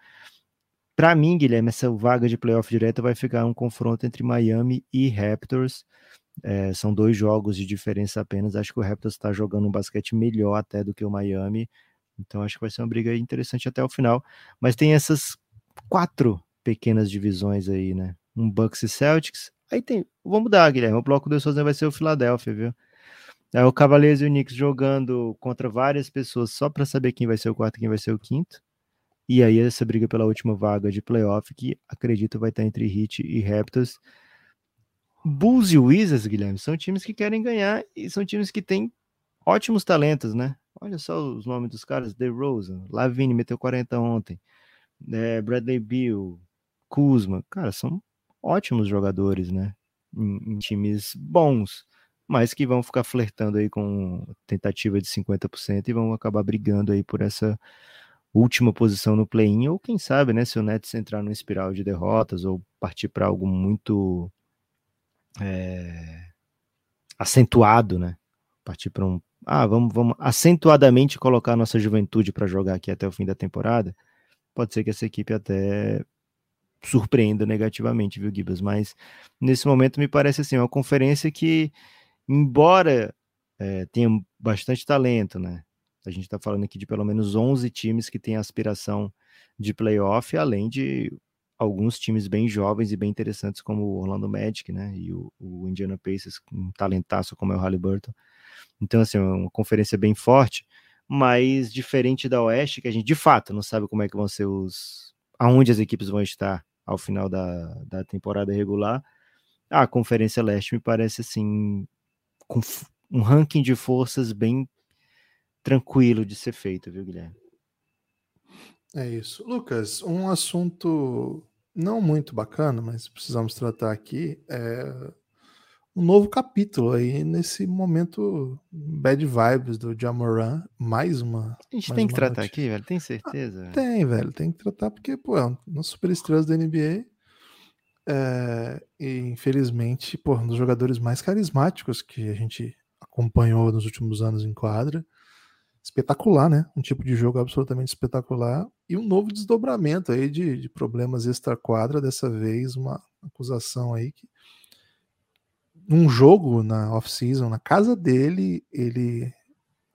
para mim, Guilherme, essa vaga de playoff direta vai ficar um confronto entre Miami e Raptors. É, são dois jogos de diferença apenas. Acho que o Raptors está jogando um basquete melhor até do que o Miami. Então acho que vai ser uma briga interessante até o final. Mas tem essas quatro pequenas divisões aí, né? Um Bucks e Celtics. Aí tem. Vamos mudar, Guilherme. O bloco do Souza vai ser o Philadelphia, viu? É o Cavaliers e o Knicks jogando contra várias pessoas só para saber quem vai ser o quarto e quem vai ser o quinto. E aí essa briga pela última vaga de playoff, que acredito vai estar entre Heat e Raptors. Bulls e Wizards, Guilherme, são times que querem ganhar e são times que têm ótimos talentos, né? Olha só os nomes dos caras: The Rosen, Lavine meteu 40 ontem, é, Bradley Bill, Kuzma. Cara, são ótimos jogadores, né? Em, em, times bons, mas que vão ficar flertando aí com tentativa de 50% e vão acabar brigando aí por essa última posição no play-in, ou quem sabe, né, se o Nets entrar numa espiral de derrotas ou partir para algo muito é, acentuado, né? Partir para um ah, vamos, vamos acentuadamente colocar nossa juventude para jogar aqui até o fim da temporada, pode ser que essa equipe até surpreenda negativamente, viu, Gibas? Mas nesse momento me parece assim, uma conferência que, embora é, tenha bastante talento, né? A gente está falando aqui de pelo menos 11 times que têm aspiração de playoff, além de alguns times bem jovens e bem interessantes, como o Orlando Magic, né? E o, o Indiana Pacers, um talentaço como é o Halliburton. Então, assim, é uma conferência bem forte, mas diferente da Oeste, que a gente de fato não sabe como é que vão ser os. aonde as equipes vão estar ao final da, da temporada regular. A Conferência Leste me parece assim, com um ranking de forças bem tranquilo de ser feito, viu, Guilherme? É isso. Lucas, um assunto não muito bacana, mas precisamos tratar aqui é um novo capítulo aí nesse momento bad vibes do Jamoran, mais uma. A gente tem que tratar noite. aqui, velho, tem certeza? Ah, tem, velho, tem que tratar porque, pô, é uma super estrela da NBA. É, e infelizmente, pô, um dos jogadores mais carismáticos que a gente acompanhou nos últimos anos em quadra. Espetacular, né? Um tipo de jogo absolutamente espetacular. E um novo desdobramento aí de, de problemas extra-quadra, dessa vez uma acusação aí que num jogo na off-season, na casa dele, ele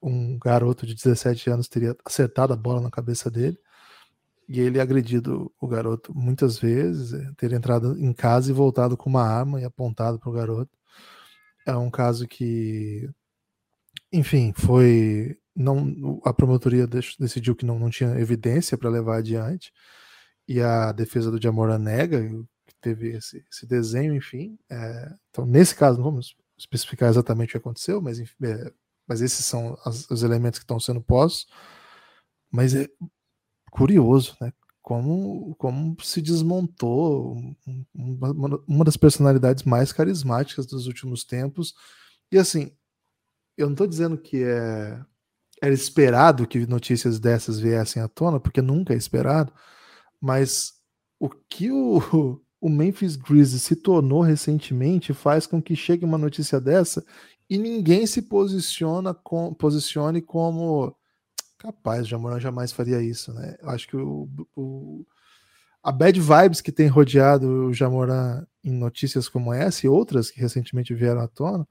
um garoto de 17 anos teria acertado a bola na cabeça dele e ele agredido o garoto muitas vezes, eh, ter entrado em casa e voltado com uma arma e apontado para o garoto. É um caso que, enfim, foi não a promotoria decidiu que não, não tinha evidência para levar adiante e a defesa do Jamora nega teve esse, esse desenho, enfim. É, então, nesse caso, não vamos especificar exatamente o que aconteceu, mas, enfim, é, mas esses são as, os elementos que estão sendo postos. Mas é curioso, né? Como, como se desmontou uma, uma das personalidades mais carismáticas dos últimos tempos. E assim, eu não estou dizendo que é, era esperado que notícias dessas viessem à tona, porque nunca é esperado, mas o que o, o Memphis Grizzlies se tornou recentemente faz com que chegue uma notícia dessa e ninguém se posiciona com, posicione como capaz, o Jamoran jamais faria isso, né? Eu acho que o, o, a bad vibes que tem rodeado o Jamoran em notícias como essa e outras que recentemente vieram à tona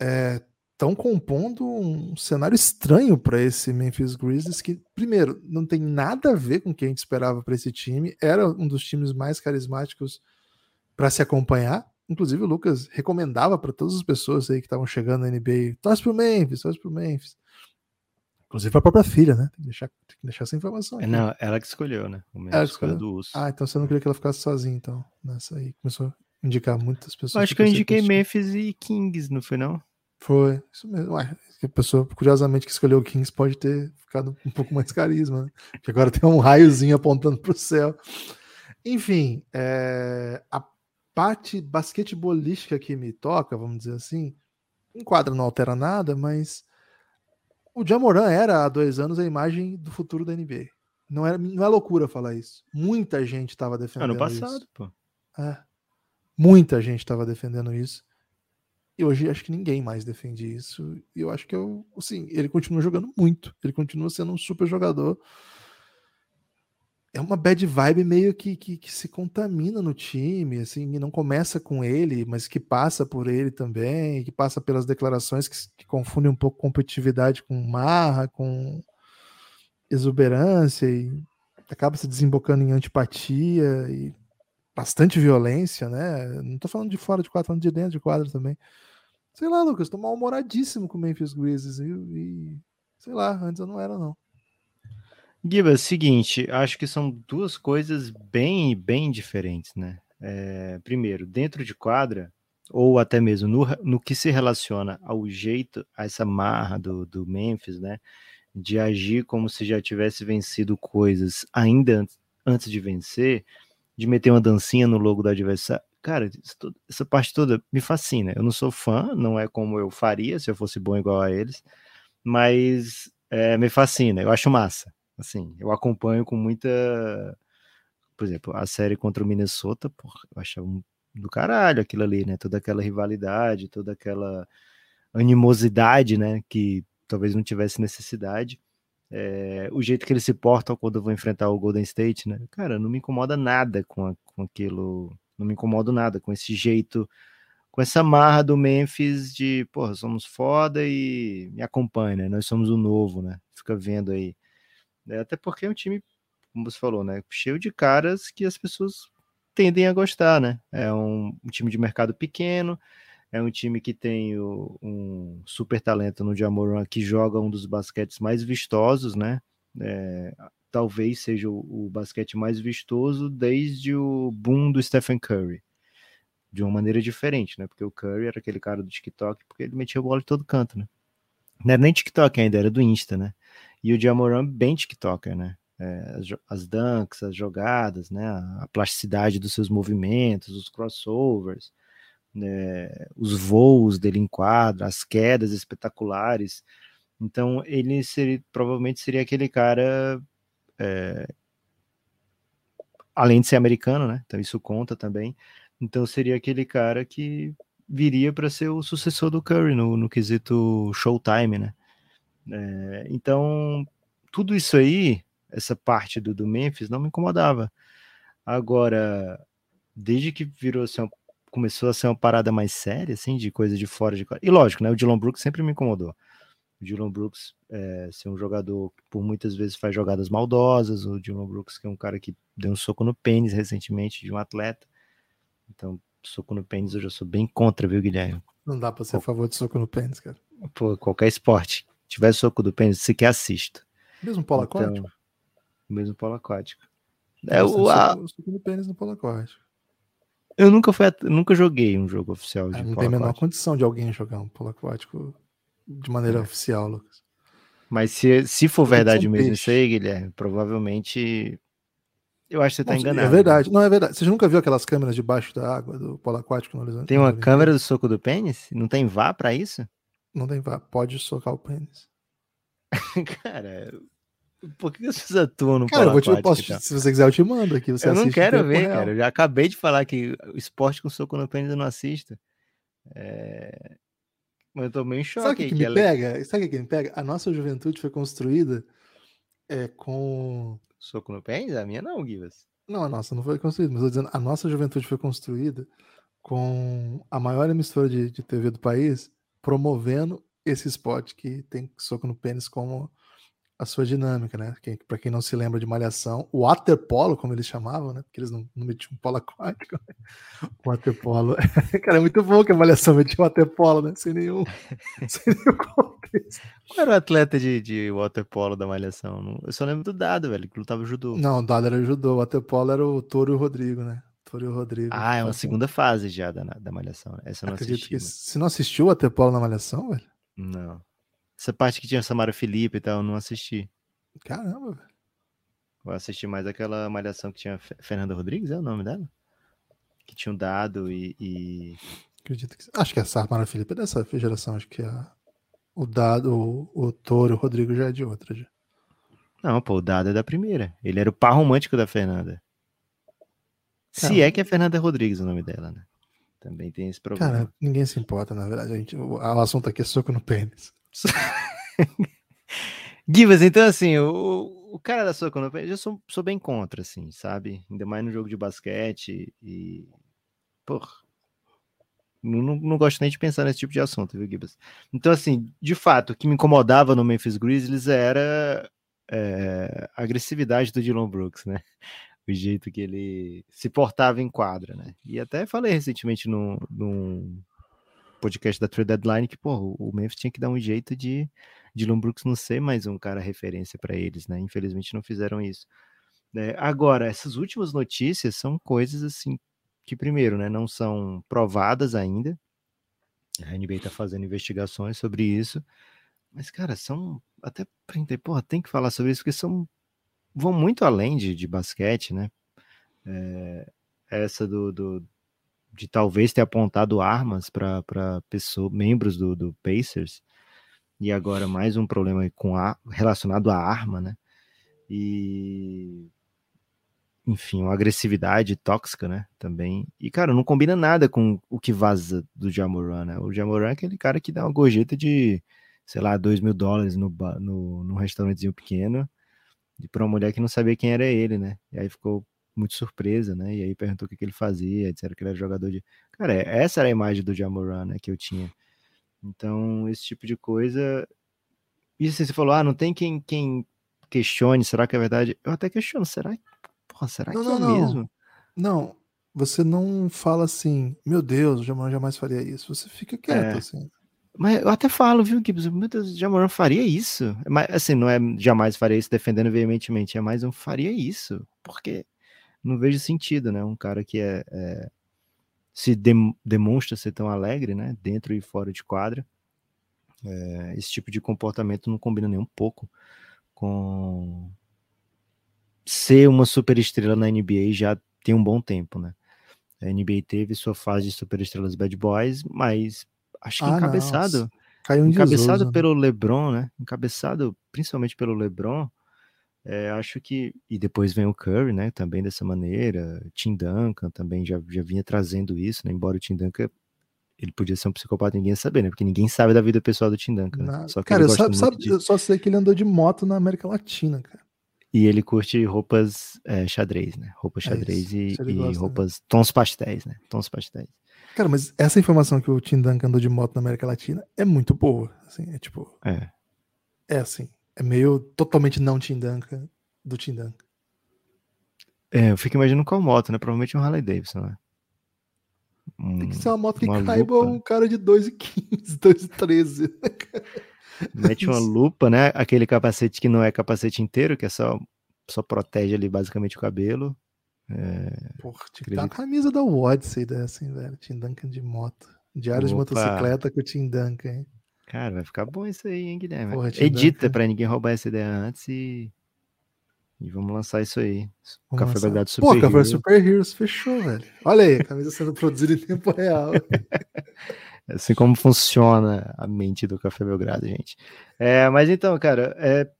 é, estão compondo um cenário estranho para esse Memphis Grizzlies que, primeiro, não tem nada a ver com o que a gente esperava para esse time. Era um dos times mais carismáticos para se acompanhar. Inclusive, o Lucas recomendava para todas as pessoas aí que estavam chegando na NBA: torce pro Memphis, torce pro Memphis. Inclusive a própria filha, né? Tem que deixar, tem que deixar essa informação. Aqui. Não, ela que escolheu, né? O ela escolheu do urso. Ah, então você não queria que ela ficasse sozinha, então. Nessa aí. Começou a indicar muitas pessoas. Acho que eu indiquei Memphis e Kings, não foi não? Foi, isso mesmo. Ué, a pessoa, curiosamente, que escolheu o Kings pode ter ficado um pouco mais carisma, né? Porque agora tem um raiozinho apontando para o céu. Enfim, é, a parte basquetebolística que me toca, vamos dizer assim, em quadra não altera nada, mas o Jamoran era há dois anos a imagem do futuro da NBA. Não, era, não é loucura falar isso. Muita gente estava defendendo ano passado, isso. pô. É. Muita gente estava defendendo isso. E hoje acho que ninguém mais defende isso. E eu acho que eu, assim, ele continua jogando muito. Ele continua sendo um super jogador. É uma bad vibe meio que, que, que se contamina no time, assim, e não começa com ele, mas que passa por ele também, que passa pelas declarações que, que confundem um pouco competitividade com marra, com exuberância, e acaba se desembocando em antipatia e bastante violência, né? Não tô falando de fora de quadro, falando de dentro de quadro também. Sei lá, Lucas, tô mal-humoradíssimo com o Memphis Grizzlies e, e, sei lá, antes eu não era não. Giba, seguinte, acho que são duas coisas bem, bem diferentes, né? É, primeiro, dentro de quadra, ou até mesmo no, no que se relaciona ao jeito, a essa marra do, do Memphis, né? De agir como se já tivesse vencido coisas ainda antes de vencer, de meter uma dancinha no logo do adversário. Cara, essa parte toda me fascina. Eu não sou fã, não é como eu faria se eu fosse bom igual a eles, mas é, me fascina, eu acho massa. Assim, eu acompanho com muita. Por exemplo, a série contra o Minnesota, porra, eu achava do caralho aquilo ali, né? Toda aquela rivalidade, toda aquela animosidade, né? Que talvez não tivesse necessidade é, o jeito que eles se portam quando vou enfrentar o Golden State, né? Cara, não me incomoda nada com, a, com aquilo, não me incomodo nada com esse jeito, com essa marra do Memphis de, porra, somos foda e me acompanha, né? Nós somos o novo, né? Fica vendo aí. É, até porque é um time, como você falou, né? Cheio de caras que as pessoas tendem a gostar, né? É um, um time de mercado pequeno, é um time que tem o, um super talento no Jamoran, que joga um dos basquetes mais vistosos, né? É, talvez seja o, o, basquete mais vistoso desde o boom do Stephen Curry. De uma maneira diferente, né? Porque o Curry era aquele cara do TikTok, porque ele metia a bola de todo canto, né? Não era nem TikTok ainda, era do Insta, né? E o Jamoran bem TikToker, né? É, as, as dunks, as jogadas, né? A plasticidade dos seus movimentos, os crossovers né, os voos dele em quadra, as quedas espetaculares. Então ele seria, provavelmente seria aquele cara, é, além de ser americano, né? Então isso conta também. Então seria aquele cara que viria para ser o sucessor do Curry no, no quesito Showtime, né? É, então tudo isso aí, essa parte do, do Memphis não me incomodava. Agora, desde que virou assim, começou a ser uma parada mais séria, assim, de coisa de fora de. E lógico, né? O Dylan Brooks sempre me incomodou. O Dylan Brooks é, ser um jogador que por muitas vezes faz jogadas maldosas. O Dylan Brooks, que é um cara que deu um soco no pênis recentemente de um atleta. Então, soco no pênis eu já sou bem contra, viu, Guilherme? Não dá pra ser a favor de soco no pênis, cara. Pô, qualquer esporte. tiver soco do pênis, sequer assisto. Mesmo polo então, aquático? Mesmo polo aquático. É, o, a... soco no pênis no polo aquático. Eu nunca fui, nunca joguei um jogo oficial de é, Não tem a menor condição de alguém jogar um polo aquático de maneira é. oficial, Lucas. Mas se, se for verdade mesmo peixe. isso aí, Guilherme, provavelmente. Eu acho que você está enganado. É verdade, não é verdade. Você nunca viu aquelas câmeras debaixo da água do polo aquático no horizonte? Tem uma câmera do soco do pênis? Não tem vá para isso? Não tem vá, pode socar o pênis. Cara, por que vocês atuam no Cara, eu vou te, eu posso, então? se você quiser, eu te mando aqui. Você eu não quero ver, cara. Eu já acabei de falar que o esporte com soco no pênis eu não assisto. É... Mas eu tô meio em choque. Sabe o que, que, me ela... pega? Sabe o que, me pega? A nossa juventude foi construída é, com. Soco no pênis? A minha não, Givas. Não, a nossa não foi construída, mas eu tô dizendo, a nossa juventude foi construída com a maior emissora de, de TV do país promovendo esse esporte que tem soco no pênis como a sua dinâmica, né? Quem, pra quem não se lembra de malhação, o waterpolo, como eles chamavam, né? Porque eles não, não metiam polo aquático. Né? O waterpolo. Cara, é muito bom que a malhação metia waterpolo, né? Sem nenhum, sem nenhum contexto. Qual era o atleta de, de waterpolo da malhação? Eu só lembro do Dado, velho, que lutava judô. Não, o Dado era judô. O waterpolo era o Toro e o Rodrigo, né? Toro e o Rodrigo. Ah, é uma segunda fase já da, da malhação. Né? Essa eu não Acredito assisti. Que, se não assistiu o waterpolo na malhação, velho? Não. Essa parte que tinha Samara Felipe e tal, eu não assisti. Caramba, velho. Eu assisti mais aquela malhação que tinha Fernanda Rodrigues, é o nome dela? Que tinha um dado e. e... Acredito que. Acho que a Samara Felipe é dessa geração, acho que a... o dado, o, o Toro, o Rodrigo já é de outra. Já. Não, pô, o dado é da primeira. Ele era o par romântico da Fernanda. Se é que é Fernanda Rodrigues o nome dela, né? Também tem esse problema. Cara, ninguém se importa, na verdade. A gente, o, o assunto aqui é soco no pênis. Givas, então assim, o, o cara da sua economia, eu sou, sou bem contra, assim, sabe? Ainda mais no jogo de basquete e. Porra. Não, não, gosto nem de pensar nesse tipo de assunto, viu, Gibas? Então, assim, de fato, o que me incomodava no Memphis Grizzlies era é, a agressividade do Dylan Brooks, né? O jeito que ele se portava em quadra, né? E até falei recentemente num, num podcast da Trade Deadline que, pô, o Memphis tinha que dar um jeito de Dylan Brooks não ser mais um cara referência para eles, né? Infelizmente não fizeram isso. É, agora, essas últimas notícias são coisas assim que, primeiro, né, não são provadas ainda. A NBA está fazendo investigações sobre isso, mas, cara, são até para porra, tem que falar sobre isso, porque são vão muito além de, de basquete, né? É, essa do, do, de talvez ter apontado armas para membros do, do Pacers, e agora mais um problema com a, relacionado à arma, né? E enfim, uma agressividade tóxica, né? Também. E, cara, não combina nada com o que vaza do Jamoran, né? O Jamoran é aquele cara que dá uma gorjeta de, sei lá, dois mil dólares no, no, num restaurantezinho pequeno e para uma mulher que não sabia quem era ele, né? E aí ficou muito surpresa, né? E aí perguntou o que, que ele fazia, disseram que ele era jogador de. Cara, essa era a imagem do Jamoran, né? Que eu tinha. Então, esse tipo de coisa. E assim, você falou, ah, não tem quem, quem questione, será que é verdade? Eu até questiono, será, Porra, será não, que não, é não. mesmo? Não, você não fala assim, meu Deus, o Jamoran jamais faria isso. Você fica quieto, é. assim. Mas eu até falo, viu, Gibbs? Meu Deus, o Jamoran faria isso. Mas, assim, não é jamais faria isso defendendo veementemente, é mais um faria isso. Porque não vejo sentido, né? Um cara que é, é se dem demonstra ser tão alegre, né? Dentro e fora de quadra. É, esse tipo de comportamento não combina nem um pouco com ser uma superestrela na NBA já tem um bom tempo, né? A NBA teve sua fase de superestrelas bad boys, mas acho que ah, encabeçado, Caiu um encabeçado desuso, né? pelo LeBron, né? Encabeçado principalmente pelo LeBron, é, acho que. E depois vem o Curry, né? Também dessa maneira. Tim Duncan também já, já vinha trazendo isso, né? Embora o Tim Duncan ele podia ser um psicopata, ninguém ia saber, né? Porque ninguém sabe da vida pessoal do Tim Duncan. Né? Só que cara, eu, sabe, sabe, de... eu só sei que ele andou de moto na América Latina, cara. E ele curte roupas é, xadrez, né? Roupas é xadrez é e, e gosta, né? roupas né? tons pastéis, né? Tons pastéis. Cara, mas essa informação que o Tim Duncan andou de moto na América Latina é muito boa. Assim, é tipo. É. É assim. É meio totalmente não Tim Duncan do Tim Duncan. É, eu fico imaginando qual moto, né? Provavelmente um Harley Davidson, né? Um, Tem que ser uma moto que uma caiba lupa. um cara de 2,15, 2,13. Mete uma lupa, né? Aquele capacete que não é capacete inteiro, que é só, só protege ali basicamente o cabelo. É... Porra, tinha que dar a camisa da Odyssey dessa, hein, velho? Tim Duncan de moto. Diário de motocicleta com o Tim Duncan, hein? Cara, vai ficar bom isso aí, hein, Guilherme? Porra, Edita pra ninguém roubar essa ideia antes e. E vamos lançar isso aí. O Café Belgrado Super Pô, Café Super Heroes fechou, velho. Olha aí, a camisa sendo produzida em tempo real. É assim como funciona a mente do Café Belgrado, gente. É, mas então, cara, é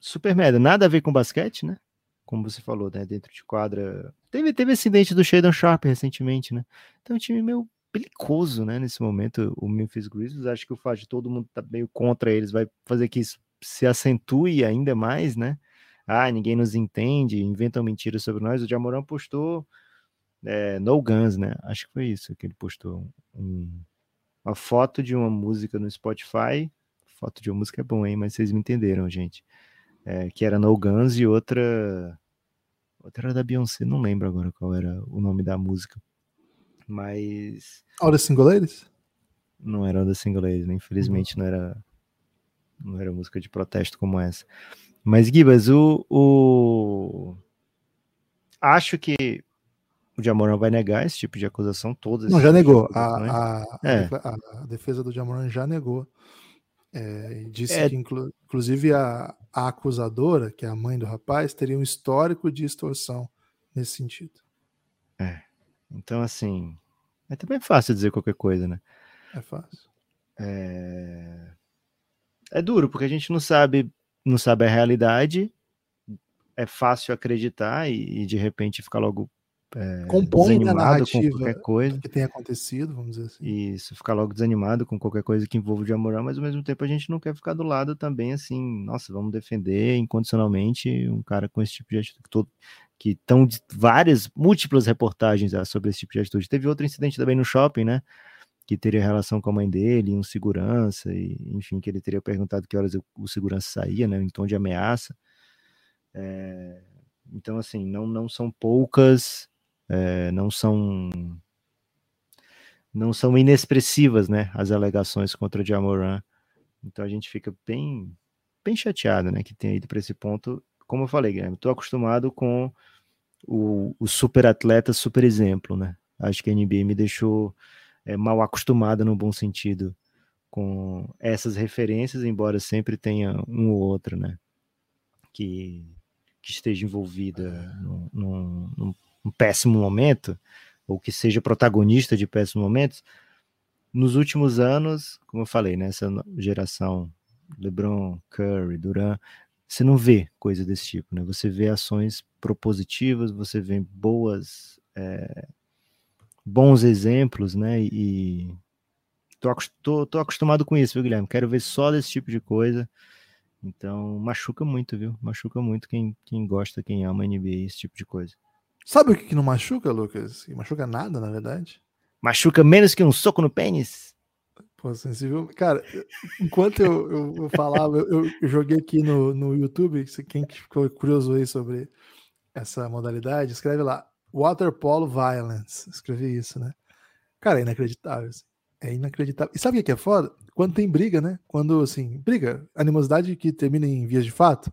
super merda. Nada a ver com basquete, né? Como você falou, né? Dentro de quadra. Teve, teve acidente do Shadon Sharp recentemente, né? Então, um time meio belicoso, né? Nesse momento, o Memphis Grizzlies. Acho que o fato de todo mundo tá meio contra eles vai fazer que isso se acentue ainda mais, né? Ah, ninguém nos entende, inventam mentiras sobre nós. O Jamoran postou é, No Guns, né? Acho que foi isso que ele postou. Um, uma foto de uma música no Spotify foto de uma música é bom, hein? Mas vocês me entenderam, gente. É, que era No Guns e outra. Outra era da Beyoncé, não lembro agora qual era o nome da música. Mas. Single Ladies? Não era da Single Ladies, né? Infelizmente uhum. não era. Não era música de protesto como essa. Mas, Gibas, o, o. Acho que o Jamoran vai negar esse tipo de acusação, todas. Não, já negou. A, a, é. a, defesa do Jamoran já negou. É, disse é. que, inclu, inclusive, a, a acusadora, que é a mãe do rapaz, teria um histórico de extorsão nesse sentido. É. Então, assim, é também fácil dizer qualquer coisa, né? É fácil. É, é duro, porque a gente não sabe, não sabe a realidade. É fácil acreditar e, e de repente ficar logo é, compõe desanimado com qualquer coisa que tenha acontecido, vamos dizer assim. Isso, ficar logo desanimado com qualquer coisa que envolva o Jamoran, mas ao mesmo tempo a gente não quer ficar do lado também assim, nossa, vamos defender incondicionalmente um cara com esse tipo de atitude todo, que estão várias, múltiplas reportagens ah, sobre esse tipo de atitude. Teve outro incidente também no shopping, né? Que teria relação com a mãe dele, um segurança, e enfim, que ele teria perguntado que horas o segurança saía, né? Em tom de ameaça. É, então, assim, não, não são poucas é, não são não são inexpressivas, né, as alegações contra o Jamoran. Então a gente fica bem bem chateado, né, que tenha ido para esse ponto. Como eu falei, Guilherme, estou acostumado com o, o, super atleta, super exemplo, né? Acho que a NBA me deixou é, mal acostumado no bom sentido com essas referências, embora sempre tenha um ou outro, né? Que, que esteja envolvida num, num, num um péssimo momento, ou que seja protagonista de péssimos momentos, nos últimos anos, como eu falei, nessa né, geração LeBron, Curry, Durant, você não vê coisa desse tipo, né? Você vê ações propositivas, você vê boas, é, bons exemplos, né? E tô, tô, tô acostumado com isso, viu, Guilherme? Quero ver só desse tipo de coisa. Então, machuca muito, viu? Machuca muito quem, quem gosta, quem ama NBA, esse tipo de coisa. Sabe o que, não machuca, Lucas? Que machuca nada, na verdade. Machuca menos que um soco no pênis? Pô, sensível. Cara, enquanto eu, eu, eu falava, eu, eu, joguei aqui no, no YouTube, quem ficou curioso aí sobre essa modalidade, escreve lá, Waterpolo Violence. Escrevi isso, né? Cara, é inacreditável. Assim. É inacreditável. E sabe o que é foda? Quando tem briga, né? Quando, assim, briga, animosidade que termina em vias de fato.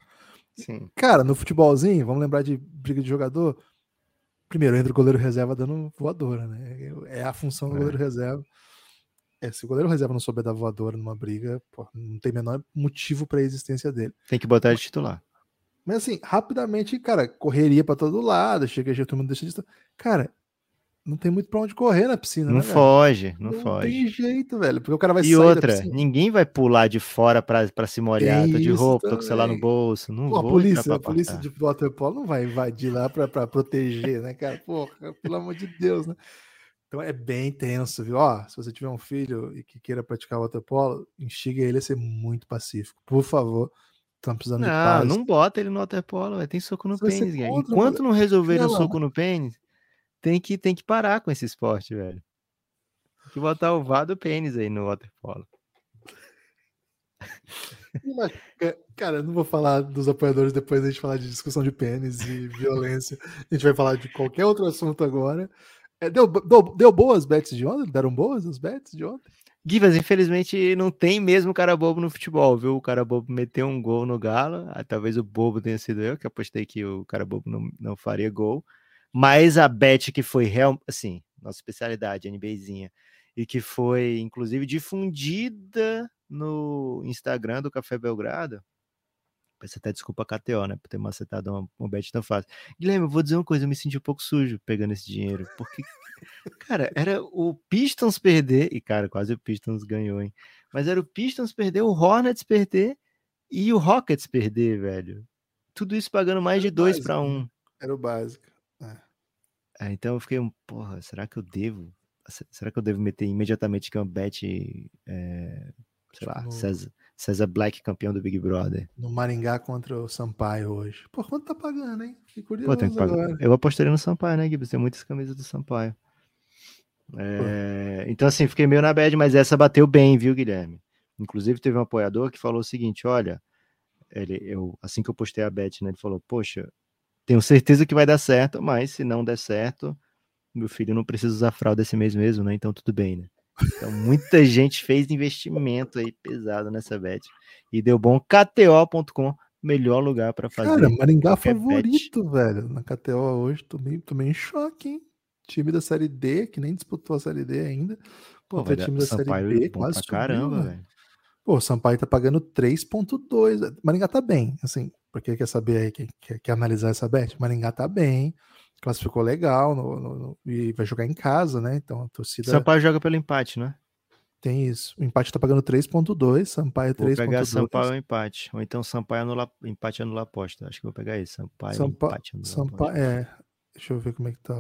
Sim. Cara, no futebolzinho, vamos lembrar de briga de jogador, primeiro entra o goleiro reserva dando voadora, né? É a função do é. goleiro reserva. É, se o goleiro reserva não souber dar voadora numa briga, pô, não tem menor motivo para a existência dele. Tem que botar de titular. Mas assim, rapidamente, cara, correria para todo lado, chega a todo mundo deixa de. Cara, não tem muito pra onde correr na piscina, não né, foge, não, não foge. Não tem jeito, velho, porque o cara vai e sair outra, ninguém vai pular de fora pra, pra se molhar, tô de roupa, também. tô com o celular no bolso, não Pô, vou. A polícia, a polícia de waterpolo não vai invadir lá pra proteger, né, cara? Porra, pelo amor de Deus, né? Então é bem tenso, viu? Ó, se você tiver um filho e que queira praticar waterpolo, instiga ele a ser muito pacífico, por favor. Estão precisando não, de paz. Não, bota ele no waterpolo, tem soco no pênis, Enquanto não resolverem o soco no pênis, tem que, tem que parar com esse esporte, velho. Tem que botar o vá do pênis aí no waterpolo. Cara, eu não vou falar dos apoiadores depois da gente falar de discussão de pênis e violência. A gente vai falar de qualquer outro assunto agora. É, deu, deu, deu boas bets de ontem? Deram boas as bets de ontem? Givas, infelizmente não tem mesmo cara bobo no futebol, viu? O cara bobo meteu um gol no Galo. Ah, talvez o bobo tenha sido eu, que apostei que o cara bobo não, não faria gol. Mas a bet que foi real, assim, nossa especialidade, NBzinha, e que foi inclusive difundida no Instagram do Café Belgrado. Peço até desculpa a KTO, né, por ter macetado uma, uma bet tão fácil. Guilherme, eu vou dizer uma coisa, eu me senti um pouco sujo pegando esse dinheiro, porque, cara, era o Pistons perder, e cara, quase o Pistons ganhou, hein? Mas era o Pistons perder, o Hornets perder e o Rockets perder, velho. Tudo isso pagando mais de dois para um. Né? Era o básico. É. É, então eu fiquei um, porra, será que eu devo? Será que eu devo meter imediatamente que é uma bet, é, sei lá, César, César Black campeão do Big Brother? No Maringá contra o Sampaio hoje. Pô, quanto tá pagando, hein? Fiquei curioso Pô, tem que pagar. Eu apostaria no Sampaio, né, Gibbs? Tem muitas camisas do Sampaio. É, então, assim, fiquei meio na bad, mas essa bateu bem, viu, Guilherme? Inclusive, teve um apoiador que falou o seguinte: olha, ele, eu, assim que eu postei a bet, né, ele falou: Poxa, tenho certeza que vai dar certo, mas se não der certo, meu filho não precisa usar fralda esse mês mesmo, né? Então tudo bem, né? Então muita gente fez investimento aí pesado nessa bet e deu bom. KTO.com, melhor lugar para fazer. Cara, Maringá favorito, bet. velho. Na KTO hoje, tô meio em choque, hein? Time da Série D, que nem disputou a Série D ainda. Pô, Pô time da Sampaio Série B, quase subiu, caramba, velho. Pô, o Sampaio tá pagando 3.2. Maringá tá bem, assim, porque quer saber aí, quer, quer, quer analisar essa bet? Maringá tá bem, classificou legal no, no, no, e vai jogar em casa, né? Então a torcida. Sampaio joga pelo empate, né? Tem isso. O empate tá pagando 3.2, Sampaio 3.2. Vou pegar Sampaio ou empate. Ou então Sampaio anula, empate anula aposta. Acho que vou pegar isso. Sampaio, Sampa, empate anula Sampaio, É, deixa eu ver como é que tá.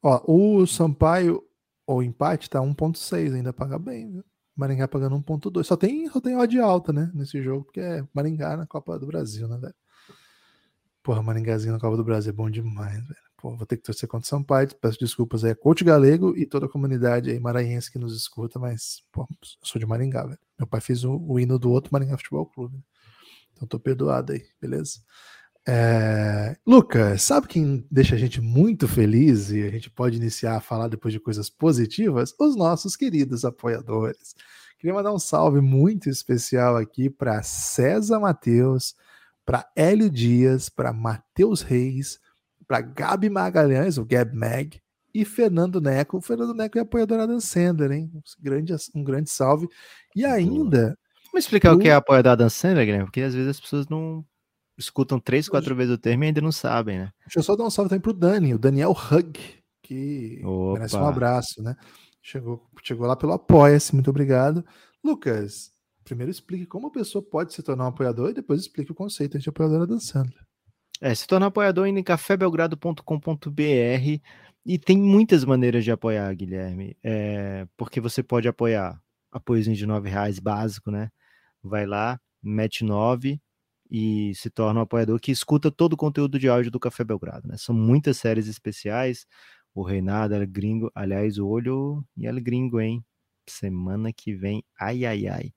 Ó, o Sampaio ou empate tá 1.6, ainda paga bem, viu? Maringá pagando 1.2. Só tem, só tem odd alta, né? Nesse jogo, porque é Maringá na Copa do Brasil, né, velho? Porra, Maringazinho na Copa do Brasil é bom demais, velho. Pô, vou ter que torcer contra o Sampaio. Peço desculpas aí a Coach Galego e toda a comunidade aí maranhense que nos escuta, mas, pô, sou de Maringá, velho. Meu pai fez o, o hino do outro Maringá Futebol Clube. Né? Então tô perdoado aí, beleza? É... Lucas, sabe quem deixa a gente muito feliz e a gente pode iniciar a falar depois de coisas positivas? Os nossos queridos apoiadores. Queria mandar um salve muito especial aqui para César Mateus, para Hélio Dias, para Matheus Reis, para Gabi Magalhães, o Gab Mag, e Fernando Neco. O Fernando Neco é apoiador da Sender, hein? Um grande, um grande salve. E ainda. Vamos explicar o, o que é apoiador da Sender, Guilherme? Porque às vezes as pessoas não escutam três, quatro vezes o termo e ainda não sabem, né? Deixa eu só dar um salve também pro Dani, o Daniel Hug, que Opa. merece um abraço, né? Chegou, chegou lá pelo Apoia-se, muito obrigado. Lucas, primeiro explique como a pessoa pode se tornar um apoiador e depois explique o conceito de apoiadora dançando. É, se tornar apoiador indo em cafébelgrado.com.br e tem muitas maneiras de apoiar, Guilherme. É, porque você pode apoiar apoiozinho de nove reais básico, né? Vai lá, mete nove e se torna um apoiador que escuta todo o conteúdo de áudio do Café Belgrado, né? São muitas séries especiais. O Reinado, El Gringo, aliás, o olho e El Gringo, hein? Semana que vem, ai, ai, ai.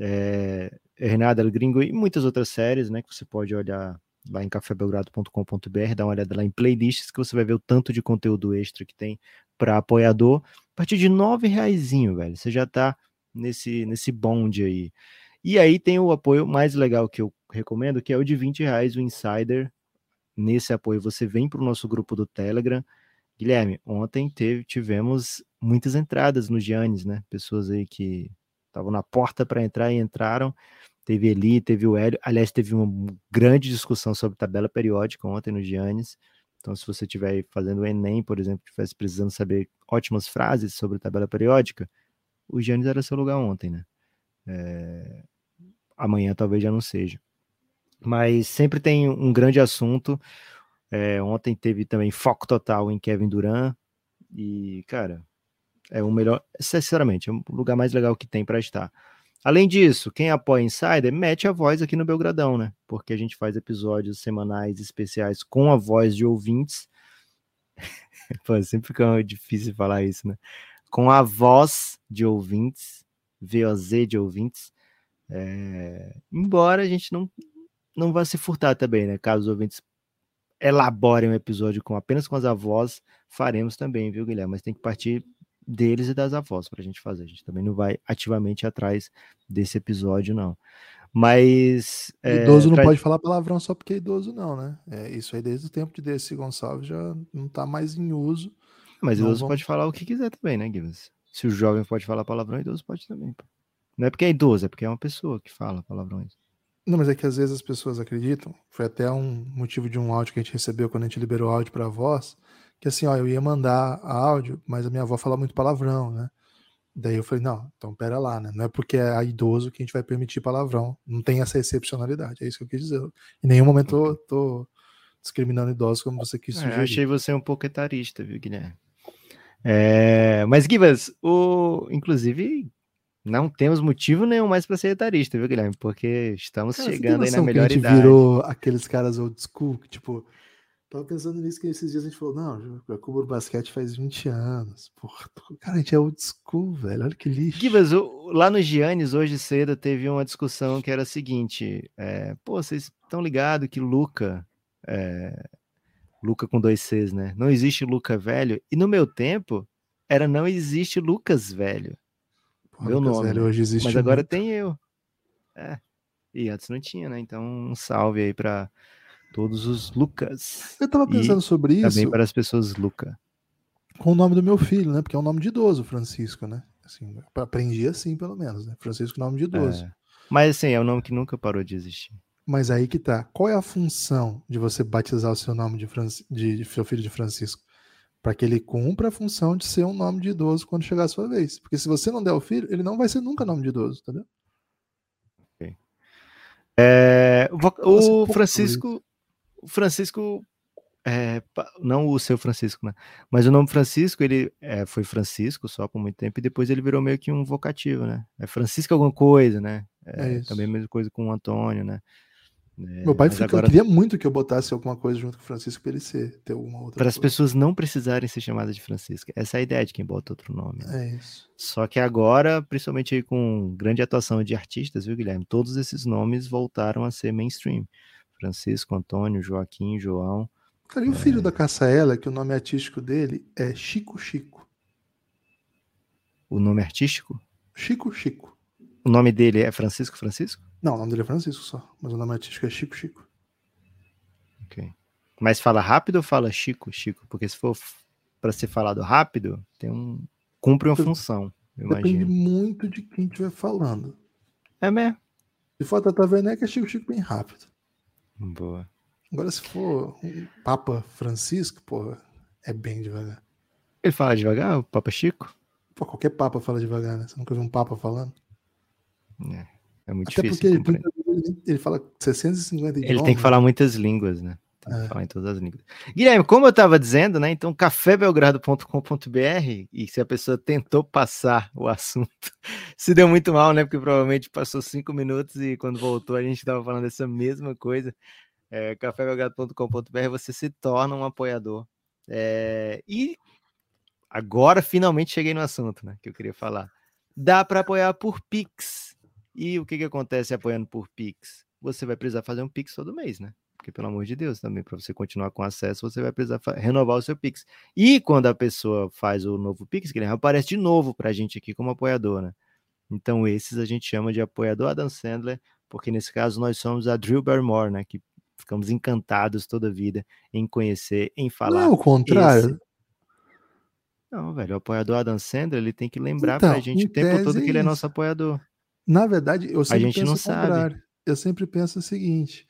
É, El Gringo e muitas outras séries, né? Que você pode olhar lá em cafébelgrado.com.br, dá uma olhada lá em playlists que você vai ver o tanto de conteúdo extra que tem para apoiador. A partir de nove reais, velho, você já tá nesse, nesse bonde aí. E aí tem o apoio mais legal que eu recomendo, que é o de 20 reais, o Insider. Nesse apoio você vem para o nosso grupo do Telegram. Guilherme, ontem teve, tivemos muitas entradas no Giannis, né? Pessoas aí que estavam na porta para entrar e entraram. Teve Eli, teve o Hélio. Aliás, teve uma grande discussão sobre tabela periódica ontem no Giannis. Então, se você estiver fazendo o Enem, por exemplo, estivesse precisando saber ótimas frases sobre tabela periódica, o Giannis era seu lugar ontem, né? É... Amanhã talvez já não seja. Mas sempre tem um grande assunto. É, ontem teve também foco total em Kevin Durant. E, cara, é o melhor, sinceramente, é o lugar mais legal que tem para estar. Além disso, quem apoia Insider, mete a voz aqui no Belgradão, né? Porque a gente faz episódios semanais especiais com a voz de ouvintes. Pô, sempre fica difícil falar isso, né? Com a voz de ouvintes, VOZ de ouvintes. É... Embora a gente não, não vá se furtar também, né? Caso os ouvintes elaborem um episódio com apenas com as avós, faremos também, viu, Guilherme? Mas tem que partir deles e das avós para a gente fazer. A gente também não vai ativamente atrás desse episódio, não. Mas. É, idoso não pra... pode falar palavrão só porque é idoso, não, né? É, isso aí desde o tempo de Desse Gonçalves já não está mais em uso. Mas idoso vamos... pode falar o que quiser também, né, Gibbs? Se o jovem pode falar palavrão, idoso pode também. Não é porque é idoso, é porque é uma pessoa que fala palavrões. Não, mas é que às vezes as pessoas acreditam. Foi até um motivo de um áudio que a gente recebeu quando a gente liberou áudio para a voz que assim, ó, eu ia mandar áudio, mas a minha avó fala muito palavrão, né? Daí eu falei, não, então pera lá, né? Não é porque é idoso que a gente vai permitir palavrão. Não tem essa excepcionalidade, é isso que eu quis dizer. Em nenhum momento tô, tô discriminando idosos como você quis sugerir. É, eu achei você um pouco etarista, viu, Guilherme? É, mas, Gibas, o, inclusive, não temos motivo nenhum mais para ser etarista, viu, Guilherme? Porque estamos Cara, chegando aí na melhor que a gente idade. virou aqueles caras old school, que, tipo, Tava pensando nisso que esses dias a gente falou, não, eu cubro basquete faz 20 anos. Porra, cara, a gente é old school, velho. Olha que lixo. Gibas, lá no Giannis, hoje cedo, teve uma discussão que era a seguinte: é, pô, vocês estão ligados que Luca, é, Luca com dois Cs, né? Não existe Luca velho. E no meu tempo, era não existe Lucas velho. Porra, meu Lucas nome. velho hoje existe Mas agora muito. tem eu. É. E antes não tinha, né? Então, um salve aí pra todos os Lucas. Eu tava E pensando sobre isso Também para as pessoas Luca. com o nome do meu filho, né? Porque é um nome de idoso, Francisco, né? Assim, aprendi assim, pelo menos, né? Francisco, nome de idoso. É. Mas assim, é um nome que nunca parou de existir. Mas aí que tá. Qual é a função de você batizar o seu nome de, Franci- de, de seu filho de Francisco? Para que ele cumpra a função de ser um nome de idoso quando chegar a sua vez. Porque se você não der o filho, ele não vai ser nunca nome de idoso, entendeu? É, o vo- Eu gosto um o pouco Francisco, o Francisco, é, não o seu Francisco, né? Mas o nome Francisco, ele é, foi Francisco só por muito tempo e depois ele virou meio que um vocativo, né? É Francisco alguma coisa, né? É isso. também a mesma coisa com o Antônio, né? É, Meu pai fica, agora, queria muito que eu botasse alguma coisa junto com o Francisco para ele ser, ter alguma outra para as pessoas não precisarem ser chamadas de Francisco. Essa é a ideia de quem bota outro nome. né? É isso. Só que agora, principalmente com grande atuação de artistas, viu, Guilherme? Todos esses nomes voltaram a ser mainstream. Francisco, Antônio, Joaquim, João. Cara, e o É. filho da Caçaela, que o nome artístico dele é Chico Chico. O nome artístico? Chico Chico. O nome dele é Francisco Francisco? Não, o nome dele é Francisco só, mas o nome artístico é Chico Chico. Ok. Mas fala rápido ou fala Chico, Chico? Porque se for para ser falado rápido, tem um cumpre uma função, Depende muito de quem estiver falando. É mesmo? Se for Tata Werneck, é Chico Chico bem rápido. Boa. Agora, se for um Papa Francisco, porra, é bem devagar. Ele fala devagar, o Papa Chico? Pô, qualquer Papa fala devagar, né? Você nunca viu um Papa falando? É, é muito Até difícil. porque ele, ele- ele fala 650 idiomas. Ele tem que falar muitas línguas, né? Tem que É. falar em todas as línguas. Guilherme, como eu estava dizendo, né? Então, cafébelgrado.com.br, e se a pessoa tentou passar o assunto, se deu muito mal, né? Porque provavelmente passou cinco minutos e quando voltou a gente estava falando essa mesma coisa. É, cafébelgrado.com.br, você se torna um apoiador. É, e agora finalmente cheguei no assunto, né? Que eu queria falar. Dá para apoiar por Pix. E o que, que acontece apoiando por Pix? Você vai precisar fazer um Pix todo mês, né? Porque, pelo amor de Deus, também, para você continuar com acesso, você vai precisar renovar o seu Pix. E quando a pessoa faz o novo Pix, Guilherme, aparece de novo para a gente aqui como apoiador, né? Então, esses a gente chama de apoiador Adam Sandler, porque nesse caso nós somos a Drew Barrymore, né? Que ficamos encantados toda a vida em conhecer, em Não falar. é o contrário? esse- Não, velho, o apoiador Adam Sandler, ele tem que lembrar Então, pra gente o tempo todo tese que ele é é nosso apoiador. Na verdade, eu sempre gente penso não sabe. Eu sempre penso o seguinte: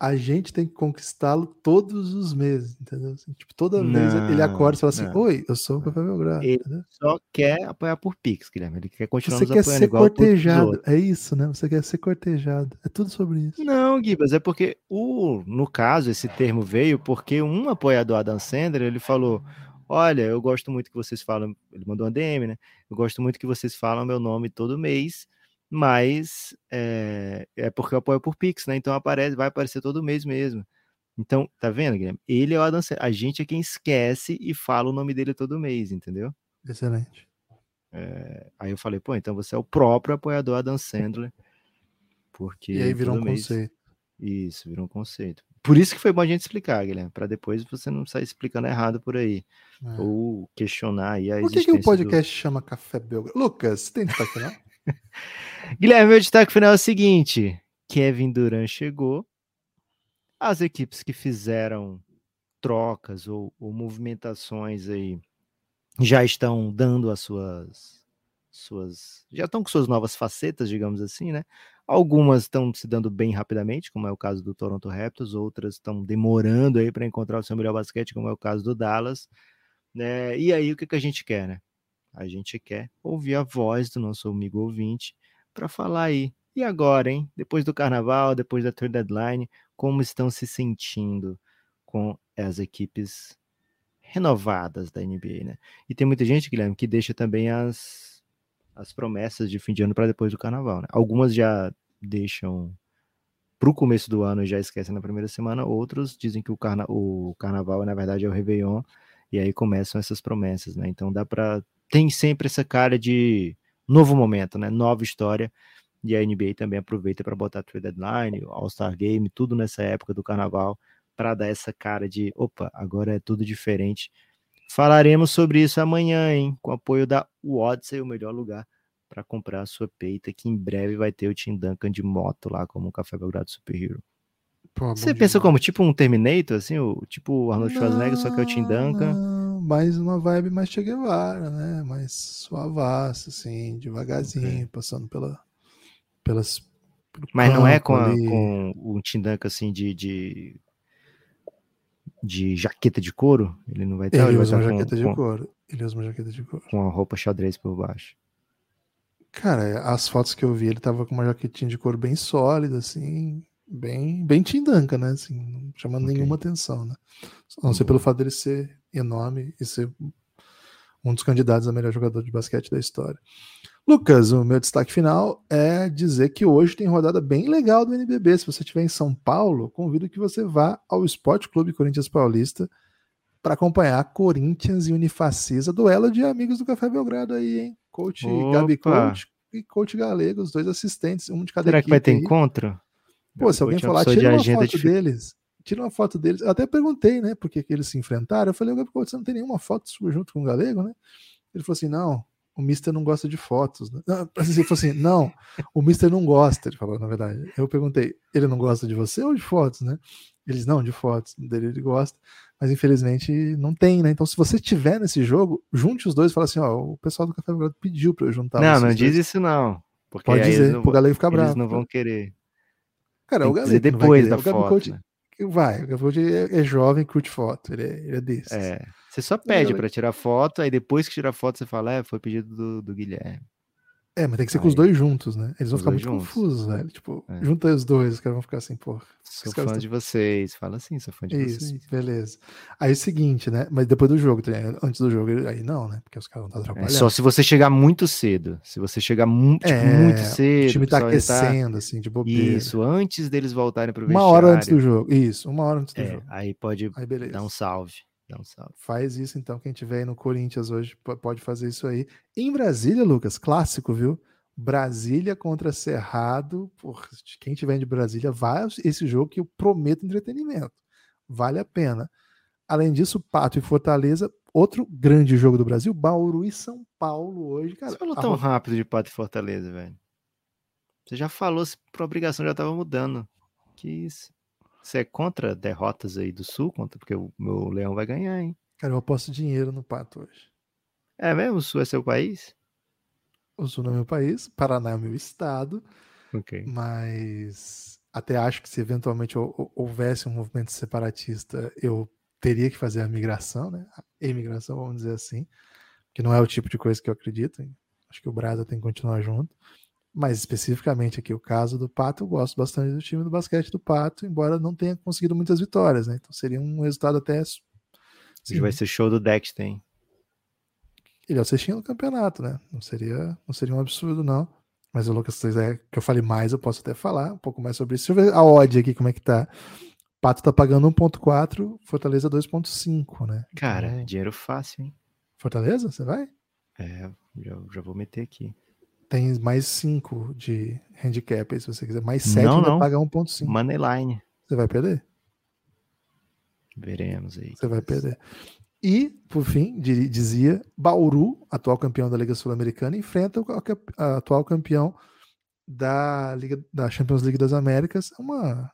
a gente tem que conquistá-lo todos os meses, entendeu? Assim, tipo, toda vez ele Não, acorda e fala assim: não. Oi, eu sou o Café Belgrado. Ele entendeu? Só quer apoiar por Pix, Guilherme. Ele quer continuar Você nos quer ser cortejado. É isso, né? Você quer ser cortejado. É tudo sobre isso. Não, Gibas, é porque o, no caso, esse termo veio porque um apoiador Adam Sandler, ele falou: Olha, eu gosto muito que vocês falam. Ele mandou uma DM, né? Eu gosto muito que vocês falam meu nome todo mês, mas é, é porque eu apoio por Pix, né? Então aparece, vai aparecer todo mês mesmo. Então, tá vendo, Guilherme? Ele é o Adam Sandler. A gente é quem esquece e fala o nome dele todo mês, entendeu? Excelente. Aí eu falei, pô, então você é o próprio apoiador Adam Sandler. Porque E aí virou um mês- conceito. Isso, virou um conceito. Por isso que foi bom a gente explicar, Guilherme, para depois você não sair explicando errado por aí. É. Ou questionar aí a Por que, que o existência do- podcast chama Café Belgrado? Lucas, tem destaque não? Guilherme, meu destaque final é o seguinte: Kevin Durant chegou. As equipes que fizeram trocas ou, ou movimentações aí já estão dando as suas suas já estão com suas novas facetas, digamos assim, né? Algumas estão se dando bem rapidamente, como é o caso do Toronto Raptors, outras estão demorando aí para encontrar o seu melhor basquete, como é o caso do Dallas, né? E aí o que, que a gente quer, né? A gente quer ouvir a voz do nosso amigo ouvinte para falar aí. E agora, hein? Depois do carnaval, depois da trade deadline, como estão se sentindo com as equipes renovadas da NBA, né? E tem muita gente, Guilherme, que deixa também as, as promessas de fim de ano para depois do carnaval, né? Algumas já deixam para o começo do ano e já esquecem na primeira semana, outros dizem que o, carna o carnaval, na verdade, é o Réveillon, e aí começam essas promessas, né? Então dá para. Tem sempre essa cara de novo momento, né? Nova história. E a NBA também aproveita para botar trade deadline, All-Star Game, tudo nessa época do carnaval, para dar essa cara de opa, agora é tudo diferente. Falaremos sobre isso amanhã, hein? Com apoio da Odyssey, o melhor lugar para comprar a sua peita, que em breve vai ter o Tim Duncan de moto lá, como o Café Belgrado Super Hero. Pô, Você pensa como tipo um Terminator, assim, o, tipo o Arnold Schwarzenegger, não, só que é o Tim Duncan? Não, mais uma vibe mais Che Guevara, né? Mais suavaço, assim, devagarzinho, okay. passando pela, pelas. Mas não é com, a, com o Tim Duncan, assim, de, de, de jaqueta de couro? Ele não vai ter. Ele, ele usa uma jaqueta com, de couro. Ele usa uma jaqueta de couro. Com a roupa xadrez por baixo. Cara, as fotos que eu vi, ele tava com uma jaquetinha de couro bem sólida, assim, bem, bem tindanca, né? Assim, não chamando okay. nenhuma atenção, né? A não ser pelo fato dele ser enorme e ser um dos candidatos a melhor jogador de basquete da história. Lucas, o meu destaque final é dizer que hoje tem rodada bem legal do NBB. Se você estiver em São Paulo, convido que você vá ao Esporte Clube Corinthians Paulista para acompanhar Corinthians e Unifacisa, duelo de amigos do Café Belgrado aí, hein? Coach Opa. Gabi Coach e Coach Galego, os dois assistentes, um de cada Será que vai ter aí. encontro? Pô, se alguém falar, tira uma foto de... deles. Tira uma foto deles. Eu até perguntei, né, porque que eles se enfrentaram. Eu falei, Gabi Coach, você não tem nenhuma foto sua junto com o Galego, né? Ele falou assim, não, o Mister não gosta de fotos. Né? Não, ele falou assim, não, o Mister não gosta, ele falou, na verdade. Eu perguntei, ele não gosta de você ou de fotos, né? Eles, não, de fotos, dele ele gosta mas infelizmente não tem, né? Então, se você tiver nesse jogo, junte os dois e fala assim: ó, o pessoal do Café Belgrado pediu para eu juntar. Não, não dois. diz isso não. Porque Pode dizer, não, pro galego ficar bravo. Eles não vão querer. Cara, Tem o galego depois da foto. Né? Vai, o Gabi Coach é, é, jovem, curte foto, ele é, ele é desses. É, você só pede para tirar foto, aí depois que tira foto você fala, é, foi pedido do, do Guilherme. É, mas tem que ser Aí. com os dois juntos, né? Eles vão ficar muito juntos. confusos, velho. Tipo, é. junta os dois, os caras vão ficar assim, porra. Sou fã de vocês. Fala assim, sou fã de Isso, vocês. beleza. Aí é o seguinte, né? Mas depois do jogo, antes do jogo, aí não, né? Porque os caras vão estar atrapalhando. É só se você chegar muito cedo. Se você chegar mu tipo, é, muito cedo. O time tá aquecendo, tá... assim, de bobeira. Isso, antes deles voltarem pro Uma hora antes do jogo. Isso, uma hora antes do é, jogo. Aí pode aí dar um salve. Salve. Faz isso então, quem tiver aí no Corinthians hoje pode fazer isso aí. Em Brasília, Lucas, clássico, viu? Brasília contra Cerrado. Por, quem tiver de Brasília, vai esse jogo que eu prometo entretenimento. Vale a pena. Além disso, Pato e Fortaleza, outro grande jogo do Brasil, Bauru e São Paulo hoje, cara. Você falou tão rápido de Pato e Fortaleza, velho. Você já falou, se por obrigação já tava mudando. Que isso. Você é contra derrotas aí do Sul? Contra, porque o meu Leão vai ganhar, hein? Cara, eu aposto dinheiro no Pato hoje. É mesmo? O Sul é seu país? o Sul não é meu país, Paraná é meu estado. Okay. Mas até acho que se eventualmente houvesse um movimento separatista, eu teria que fazer a migração, né? A imigração, vamos dizer assim, que não é o tipo de coisa que eu acredito. Acho que o Brasil tem que continuar junto. Mas especificamente aqui o caso do Pato, eu gosto bastante do time do basquete do Pato, embora não tenha conseguido muitas vitórias, né? Então seria um resultado até. Sim. Hoje vai ser show do Dexter, hein? ele assistia no campeonato, né? Não seria, não seria um absurdo, não. Mas o Lucas, se quiser que eu fale mais, eu posso até falar um pouco mais sobre isso. Deixa eu ver a odd aqui, como é que tá. Pato tá pagando 1.4, Fortaleza 2.5, né? Cara, então, dinheiro fácil, hein? Fortaleza, você vai? É, já, já vou meter aqui. Tem mais 5 de handicap aí, se você quiser. Mais 7 ainda paga 1.5. Moneyline. Você vai perder? Veremos aí. Você vai perder. E, por fim, dizia, Bauru, atual campeão da Liga Sul-Americana, enfrenta o atual campeão da, Liga, da Champions League das Américas. É uma,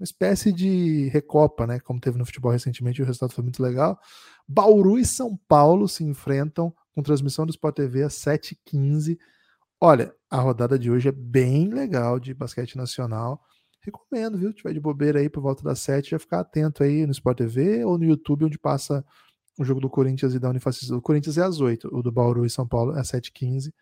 uma espécie de recopa, né? Como teve no futebol recentemente, o resultado foi muito legal. Bauru e São Paulo se enfrentam com transmissão do Sport TV às 7h15. Olha, a rodada de hoje é bem legal de basquete nacional. Recomendo, viu? Se tiver de bobeira aí por volta das 7, já ficar atento aí no Sport TV ou no YouTube, onde passa o jogo do Corinthians e da Unifacisa. O Corinthians é às 8, o do Bauru e São Paulo é às 7h15.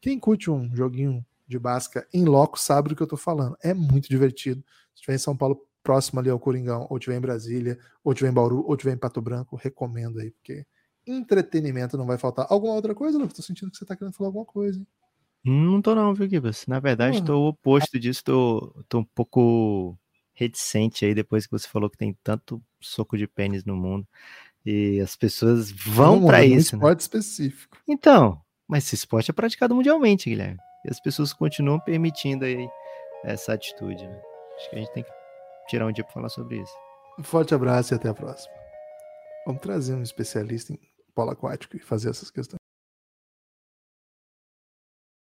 Quem curte um joguinho de basca em loco sabe do que eu tô falando. É muito divertido. Se estiver em São Paulo, próximo ali ao Coringão, ou estiver em Brasília, ou estiver em Bauru, ou estiver em Pato Branco, recomendo aí, porque entretenimento não vai faltar. Alguma outra coisa, Lucas? Tô sentindo que você tá querendo falar alguma coisa, hein? Não tô não, viu, Gibas? Na verdade, Pô. tô o oposto disso, tô, tô um pouco reticente aí depois que você falou que tem tanto soco de pênis no mundo e as pessoas vão para isso, né? esporte específico. Então, mas esse esporte é praticado mundialmente, Guilherme. E as pessoas continuam permitindo aí essa atitude, né? Acho que a gente tem que tirar um dia para falar sobre isso. Um forte abraço e até a próxima. Vamos trazer um especialista em polo aquático e fazer essas questões.